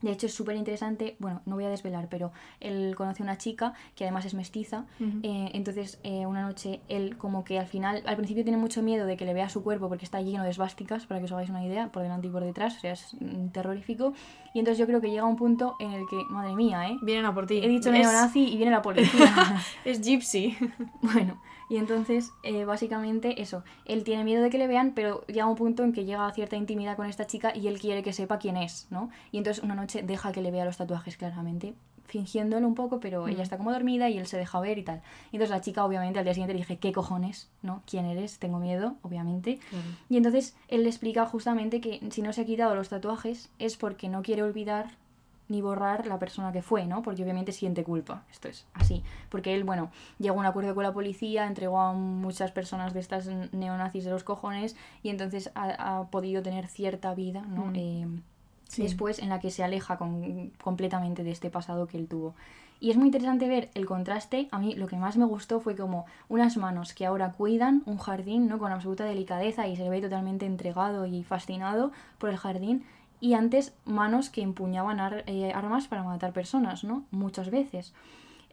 De hecho, es súper interesante, bueno, no voy a desvelar, pero él conoce a una chica que además es mestiza. Eh, entonces, eh, una noche, él como que al final, al principio tiene mucho miedo de que le vea su cuerpo porque está lleno de esvásticas, para que os hagáis una idea, por delante y por detrás, o sea, es mm, terrorífico. Y entonces yo creo que llega un punto en el que, madre mía, ¿eh? Vienen a por ti. He dicho es, neonazi y viene la policía. [laughs] es Gypsy. [laughs] bueno, y entonces, eh, básicamente eso. Él tiene miedo de que le vean, pero llega un punto en que llega a cierta intimidad con esta chica y él quiere que sepa quién es, ¿no? Y entonces una noche deja que le vea los tatuajes claramente, fingiéndolo un poco, pero ella Mm. está como dormida y él se deja ver y tal. Y entonces la chica, obviamente, al día siguiente le dije, ¿qué cojones? ¿No? ¿Quién eres? Tengo miedo, obviamente. Y entonces él le explica justamente que si no se ha quitado los tatuajes es porque no quiere olvidar ni borrar la persona que fue, ¿no? Porque obviamente siente culpa. Esto es así. Porque él, bueno, llegó a un acuerdo con la policía, entregó a muchas personas de estas neonazis de los cojones y entonces ha, ha podido tener cierta vida, ¿no? Mm. Eh, Sí. Después en la que se aleja con- completamente de este pasado que él tuvo. Y es muy interesante ver el contraste. A mí lo que más me gustó fue como unas manos que ahora cuidan un jardín, ¿no? Con absoluta delicadeza y se le ve totalmente entregado y fascinado por el jardín. Y antes manos que empuñaban ar- eh, armas para matar personas, ¿no? Muchas veces.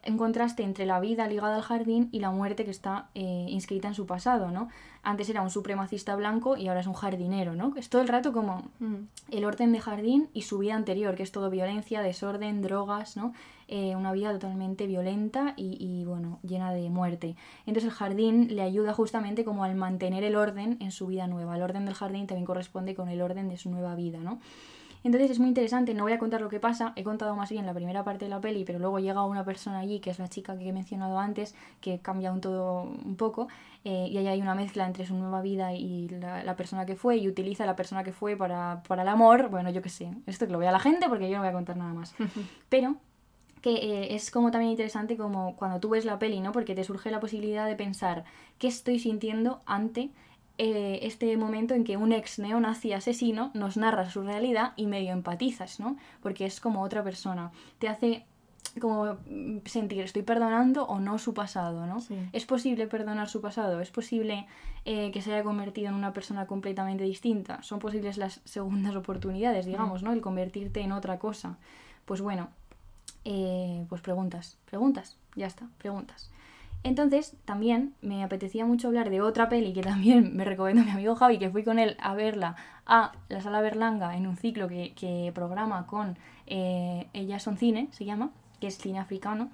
En contraste entre la vida ligada al jardín y la muerte que está eh, inscrita en su pasado, ¿no? Antes era un supremacista blanco y ahora es un jardinero, ¿no? Es todo el rato como Mm. el orden de jardín y su vida anterior, que es todo violencia, desorden, drogas, ¿no? Eh, una vida totalmente violenta y, y, bueno, llena de muerte. Entonces el jardín le ayuda justamente como al mantener el orden en su vida nueva. El orden del jardín también corresponde con el orden de su nueva vida, ¿no? Entonces es muy interesante, no voy a contar lo que pasa, he contado más bien la primera parte de la peli, pero luego llega una persona allí, que es la chica que he mencionado antes, que cambia un todo un poco, eh, y ahí hay una mezcla entre su nueva vida y la, la persona que fue, y utiliza a la persona que fue para, para el amor, bueno, yo qué sé, esto que lo vea la gente porque yo no voy a contar nada más. [laughs] Pero que eh, es como también interesante como cuando tú ves la peli, ¿no? Porque te surge la posibilidad de pensar qué estoy sintiendo ante eh, este momento en que un ex neonazi asesino nos narra su realidad y medio empatizas, ¿no? Porque es como otra persona. Te hace como mm, sentir, estoy perdonando o no su pasado, ¿no? Sí. ¿Es posible perdonar su pasado? ¿Es posible eh, que se haya convertido en una persona completamente distinta? ¿Son posibles las segundas oportunidades, digamos, ¿no? El convertirte en otra cosa. Pues bueno, eh, pues preguntas, preguntas, ya está, preguntas. Entonces, también me apetecía mucho hablar de otra peli que [laughs] también me recomendó mi amigo Javi, que fui con él a verla a la Sala Berlanga en un ciclo que, que programa con eh, Ellas son Cine, se llama, que es cine africano.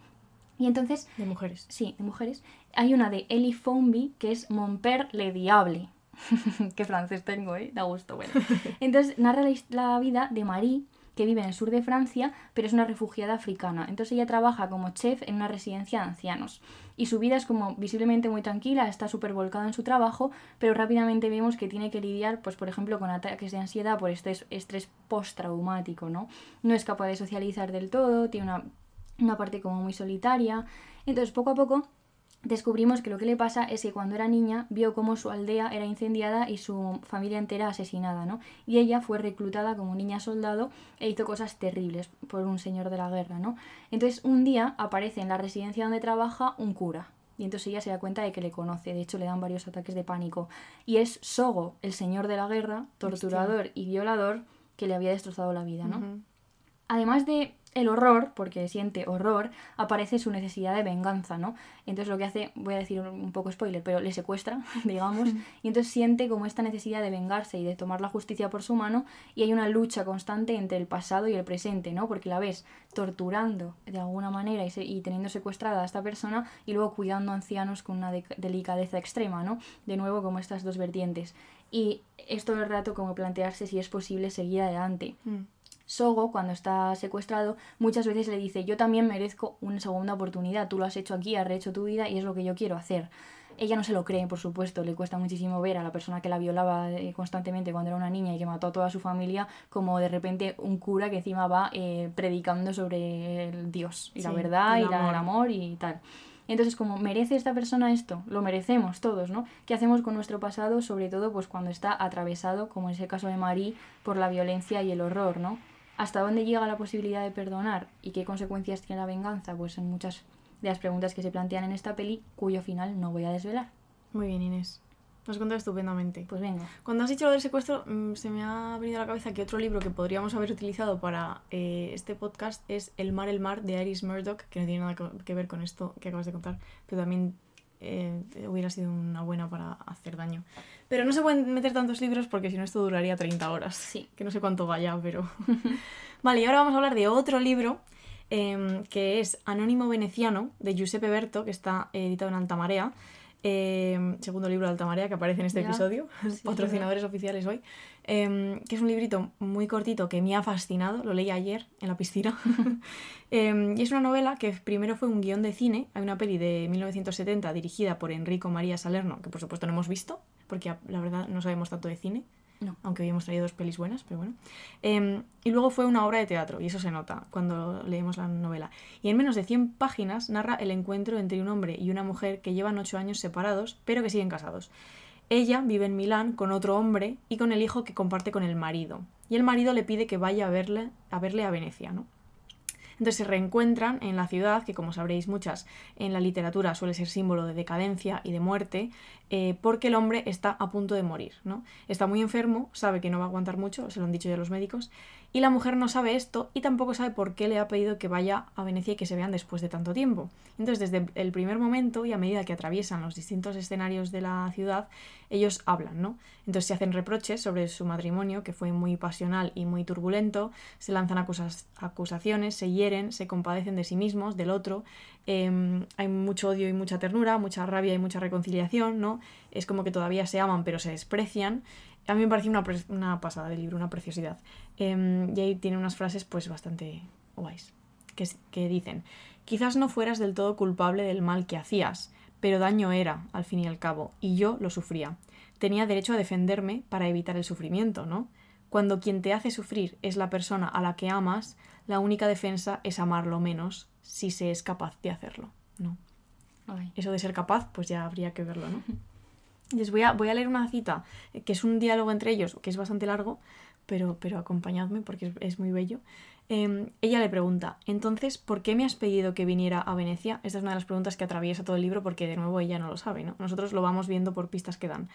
Y entonces, De mujeres. sí, de mujeres, hay una de Ellie Founby que es Mon père le diable. [laughs] Qué francés tengo, ¿eh? Da gusto, bueno. [laughs] Entonces, narra la vida de Marie, que vive en el sur de Francia, pero es una refugiada africana. Entonces ella trabaja como chef en una residencia de ancianos. Y su vida es como visiblemente muy tranquila, está súper volcada en su trabajo, pero rápidamente vemos que tiene que lidiar, pues por ejemplo, con ataques de ansiedad por estrés, estrés postraumático, ¿no? No es capaz de socializar del todo, tiene una, una parte como muy solitaria. Entonces, poco a poco descubrimos que lo que le pasa es que cuando era niña vio cómo su aldea era incendiada y su familia entera asesinada, ¿no? Y ella fue reclutada como niña soldado e hizo cosas terribles por un señor de la guerra, ¿no? Entonces un día aparece en la residencia donde trabaja un cura. Y entonces ella se da cuenta de que le conoce, de hecho le dan varios ataques de pánico. Y es Sogo, el señor de la guerra, torturador y violador, que le había destrozado la vida, ¿no? Además de el horror, porque siente horror, aparece su necesidad de venganza, ¿no? Entonces lo que hace, voy a decir un poco spoiler, pero le secuestra, [laughs] digamos, y entonces siente como esta necesidad de vengarse y de tomar la justicia por su mano, y hay una lucha constante entre el pasado y el presente, ¿no? Porque la ves torturando de alguna manera y, se- y teniendo secuestrada a esta persona y luego cuidando a ancianos con una de- delicadeza extrema, ¿no? De nuevo como estas dos vertientes. Y es todo el rato como plantearse si es posible seguir adelante. Mm. Sogo, cuando está secuestrado, muchas veces le dice, yo también merezco una segunda oportunidad, tú lo has hecho aquí, has rehecho tu vida y es lo que yo quiero hacer. Ella no se lo cree, por supuesto, le cuesta muchísimo ver a la persona que la violaba eh, constantemente cuando era una niña y que mató a toda su familia, como de repente un cura que encima va eh, predicando sobre el Dios y la verdad el y la- el amor y tal. Entonces, como merece esta persona esto, lo merecemos todos, ¿no? ¿Qué hacemos con nuestro pasado, sobre todo pues cuando está atravesado, como en ese caso de Marie, por la violencia y el horror, ¿no? ¿Hasta dónde llega la posibilidad de perdonar y qué consecuencias tiene la venganza? Pues en muchas de las preguntas que se plantean en esta peli, cuyo final no voy a desvelar. Muy bien, Inés. Has contado estupendamente. Pues venga. Cuando has dicho lo del secuestro, mm, se me ha venido a la cabeza que otro libro que podríamos haber utilizado para eh, este podcast es El mar, el mar de Iris Murdoch, que no tiene nada que ver con esto que acabas de contar, pero también eh, hubiera sido una buena para hacer daño. Pero no se pueden meter tantos libros porque si no esto duraría 30 horas. Sí. Que no sé cuánto vaya, pero... [laughs] [laughs] vale, y ahora vamos a hablar de otro libro em, que es Anónimo Veneciano, de Giuseppe Berto, que está eh, editado en Alta Marea. Em, segundo libro de Alta Marea que aparece en este Ya. episodio, Sí, [laughs] patrocinadores oficiales hoy, em, que es un librito muy cortito que me ha fascinado, lo leí ayer en la piscina, [laughs] Em, y es una novela que primero fue un guion de cine, hay una peli de 1970 dirigida por Enrico María Salerno, que por supuesto no hemos visto, porque a- la verdad no sabemos tanto de cine, No. aunque hoy hemos traído dos pelis buenas, pero bueno. Em, y luego fue una obra de teatro, y eso se nota cuando leemos la novela. Y en menos de 100 páginas narra el encuentro entre un hombre y una mujer que llevan 8 años separados, pero que siguen casados. Ella vive en Milán con otro hombre y con el hijo que comparte con el marido. Y el marido le pide que vaya a verle a, verle a Venecia, ¿no? Entonces se reencuentran en la ciudad, que como sabréis muchas en la literatura suele ser símbolo de decadencia y de muerte, eh, porque el hombre está a punto de morir, ¿no? Está muy enfermo, sabe que no va a aguantar mucho, se lo han dicho ya los médicos, y la mujer no sabe esto y tampoco sabe por qué le ha pedido que vaya a Venecia y que se vean después de tanto tiempo. Entonces desde el primer momento y a medida que atraviesan los distintos escenarios de la ciudad, ellos hablan, ¿no? Entonces se hacen reproches sobre su matrimonio, que fue muy pasional y muy turbulento, se lanzan acusas- acusaciones, se hieren, se compadecen de sí mismos, del otro, eh, hay mucho odio y mucha ternura, mucha rabia y mucha reconciliación, ¿no? Es como que todavía se aman pero se desprecian. A mí me pareció una, pasada del libro, una preciosidad. Eh, y ahí tiene unas frases pues bastante guays, que, dicen, quizás no fueras del todo culpable del mal que hacías, pero daño era, al fin y al cabo, y yo lo sufría. Tenía derecho a defenderme para evitar el sufrimiento, ¿no? Cuando quien te hace sufrir es la persona a la que amas, la única defensa es amarlo menos si se es capaz de hacerlo, ¿no? Ay. Eso de ser capaz, pues ya habría que verlo, ¿no? [laughs] Les voy a, leer una cita, eh, que es un diálogo entre ellos, que es bastante largo, pero, pero acompañadme porque es, muy bello. Eh, ella le pregunta, entonces, ¿por qué me has pedido que viniera a Venecia? Esta es una de las preguntas que atraviesa todo el libro porque de nuevo ella no lo sabe, ¿no? Nosotros lo vamos viendo por pistas que dan.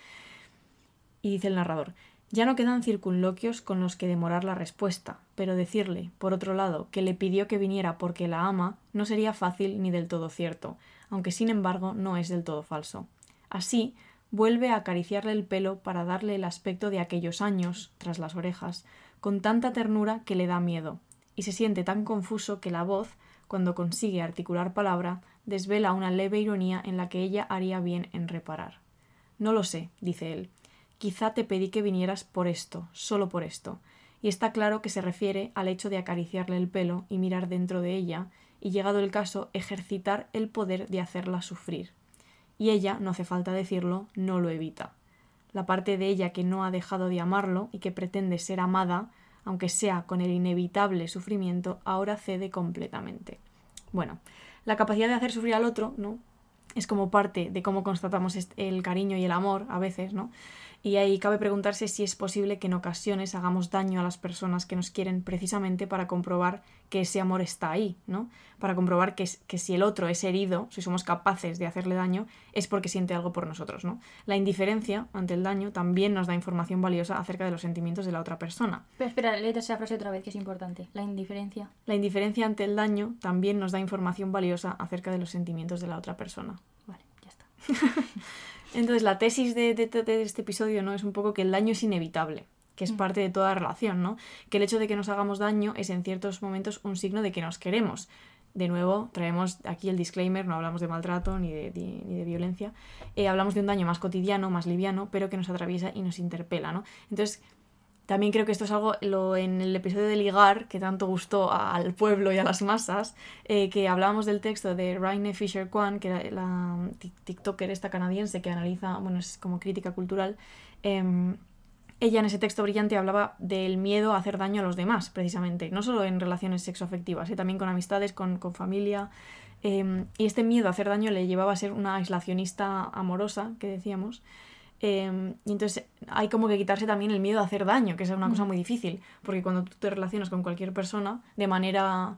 Y dice el narrador, ya no quedan circunloquios con los que demorar la respuesta, pero decirle, por otro lado, que le pidió que viniera porque la ama no sería fácil ni del todo cierto, aunque sin embargo no es del todo falso. Así, vuelve a acariciarle el pelo para darle el aspecto de aquellos años, tras las orejas, con tanta ternura que le da miedo, y se siente tan confuso que la voz, cuando consigue articular palabra, desvela una leve ironía en la que ella haría bien en reparar. No lo sé, dice él. Quizá te pedí que vinieras por esto, solo por esto. Y está claro que se refiere al hecho de acariciarle el pelo y mirar dentro de ella, y llegado el caso, ejercitar el poder de hacerla sufrir. Y ella, no hace falta decirlo, no lo evita. La parte de ella que no ha dejado de amarlo y que pretende ser amada, aunque sea con el inevitable sufrimiento, ahora cede completamente. Bueno, la capacidad de hacer sufrir al otro, ¿no? Es como parte de cómo constatamos el cariño y el amor a veces, ¿no? Y ahí cabe preguntarse si es posible que en ocasiones hagamos daño a las personas que nos quieren precisamente para comprobar que ese amor está ahí, ¿no? Para comprobar que, que si el otro es herido, si somos capaces de hacerle daño, es porque siente algo por nosotros, ¿no? La indiferencia ante el daño también nos da información valiosa acerca de los sentimientos de la otra persona. Pero espera, léete esa frase otra vez que es importante. La indiferencia. La indiferencia ante el daño también nos da información valiosa acerca de los sentimientos de la otra persona. Vale, ya está. [laughs] Entonces, la tesis de, este episodio ¿no? es un poco que el daño es inevitable, que es parte de toda relación, ¿no? Que el hecho de que nos hagamos daño es en ciertos momentos un signo de que nos queremos. De nuevo, traemos aquí el disclaimer, no hablamos de maltrato ni de, ni de violencia, eh, hablamos de un daño más cotidiano, más liviano, pero que nos atraviesa y nos interpela, ¿no? Entonces, también creo que esto es algo lo, en el episodio de Ligar, que tanto gustó al pueblo y a las masas, eh, que hablábamos del texto de Raine Fisher Kwan, que era la TikToker esta canadiense que analiza, bueno, es como crítica cultural. Em, ella en ese texto brillante hablaba del miedo a hacer daño a los demás, precisamente, no solo en relaciones sexoafectivas, eh, también con amistades, con, con familia. Em, y este miedo a hacer daño le llevaba a ser una aislacionista amorosa, que decíamos. Em, y entonces hay como que quitarse también el miedo a hacer daño, que es una cosa muy difícil, porque cuando tú te relacionas con cualquier persona de manera...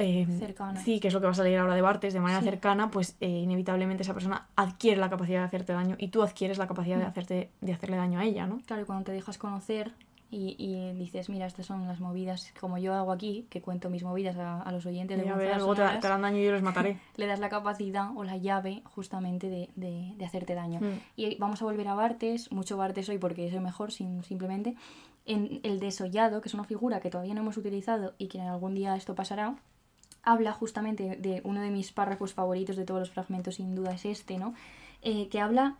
Eh, cercana. Sí, que es lo que va a salir ahora de Bartes, de manera cercana, pues eh, inevitablemente esa persona adquiere la capacidad de hacerte daño y tú adquieres la capacidad de, hacerte, de hacerle daño a ella, ¿no? Claro, y cuando te dejas conocer, y, dices, mira, estas son las movidas, como yo hago aquí, que cuento mis movidas a, los oyentes de algo te, harán daño y yo los mataré. [laughs] le das la capacidad o la llave justamente de, de, hacerte daño. Mm. Y vamos a volver a Bartes, mucho Bartes hoy porque es el mejor, sin, simplemente. En el desollado, que es una figura que todavía no hemos utilizado y que en algún día esto pasará, habla justamente de uno de mis párrafos favoritos de todos los fragmentos, sin duda es este, ¿no? Eh, que habla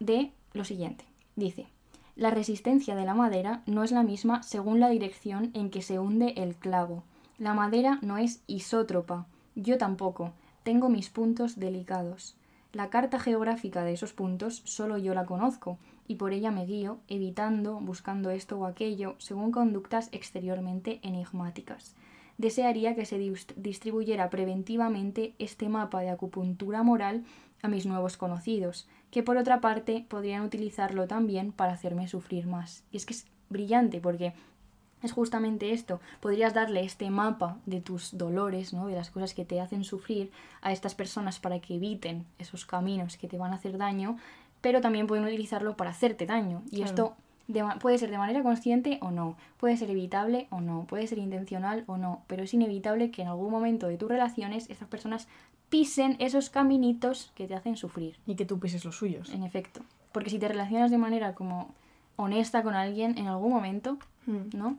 de lo siguiente. Dice, la resistencia de la madera no es la misma según la dirección en que se hunde el clavo. La madera no es isótropa. Yo tampoco. Tengo mis puntos delicados. La carta geográfica de esos puntos solo yo la conozco, y por ella me guío, evitando, buscando esto o aquello, según conductas exteriormente enigmáticas. Desearía que se distribuyera preventivamente este mapa de acupuntura moral a mis nuevos conocidos, que por otra parte podrían utilizarlo también para hacerme sufrir más. Y es que es brillante porque es justamente esto. Podrías darle este mapa de tus dolores, ¿no? de las cosas que te hacen sufrir a estas personas para que eviten esos caminos que te van a hacer daño, pero también pueden utilizarlo para hacerte daño. Y esto puede ser de manera consciente o no, puede ser evitable o no, puede ser intencional o no, pero es inevitable que en algún momento de tus relaciones estas personas pisen esos caminitos que te hacen sufrir. Y que tú pises los suyos. En efecto. Porque si te relacionas de manera como honesta con alguien en algún momento, mm. ¿no?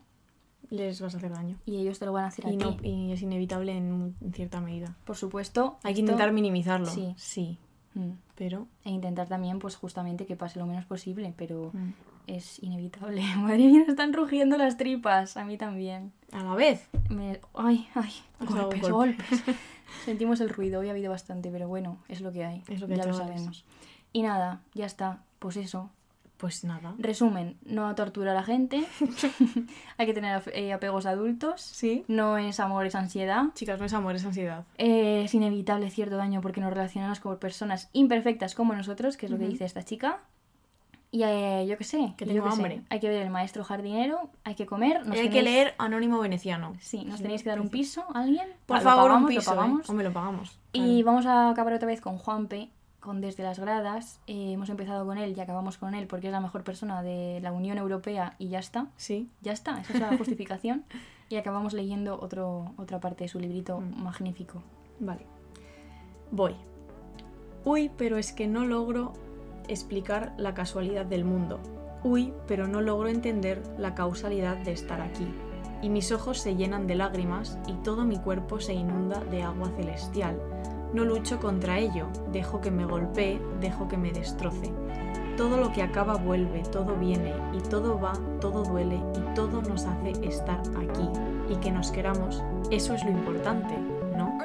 Les vas a hacer daño. Y ellos te lo van a hacer y a ti. Y es inevitable en, cierta medida. Por supuesto. Hay que intentar minimizarlo. Sí. Sí. Mm. Pero... E intentar también, pues justamente, que pase lo menos posible, pero mm. Es inevitable. [laughs] Madre mía, están rugiendo las tripas. A mí también. A la vez. Ay, ay. Golpes, golpes. [laughs] Sentimos el ruido, hoy ha habido bastante, pero bueno, es lo que hay. Es lo que ya lo sabemos. Y nada, ya está. Pues eso. Pues nada. Resumen, no tortura a la gente. [laughs] hay que tener eh, apegos adultos. Sí. No es amor, es ansiedad. Chicas, no es amor, es ansiedad. Eh, es inevitable cierto daño porque nos relacionamos con personas imperfectas como nosotros, que es lo que dice esta chica. Y eh, yo qué sé. Que tengo hambre. Hay que ver el maestro jardinero, hay que comer. hay que leer Anónimo Veneciano. Sí, nos tenéis que dar un piso a alguien. Por favor, un piso. Lo pagamos. ¿eh? me lo pagamos. Y vamos a acabar otra vez con Juanpe, con Desde las Gradas. Eh, hemos empezado con él y acabamos con él porque es la mejor persona de la Unión Europea y ya está. Sí. Ya está, esa es la justificación. y acabamos leyendo otro, otra parte de su librito mm. magnífico. Vale. Voy. Uy, pero es que no logro explicar la casualidad del mundo. Uy, pero no logro entender la causalidad de estar aquí. y mis ojos se llenan de lágrimas y todo mi cuerpo se inunda de agua celestial. No lucho contra ello, dejo que me golpee, dejo que me destroce. Todo lo que acaba vuelve, todo viene, y todo va, todo duele, y todo nos hace estar aquí. Y que nos queramos, eso es lo importante, ¿no?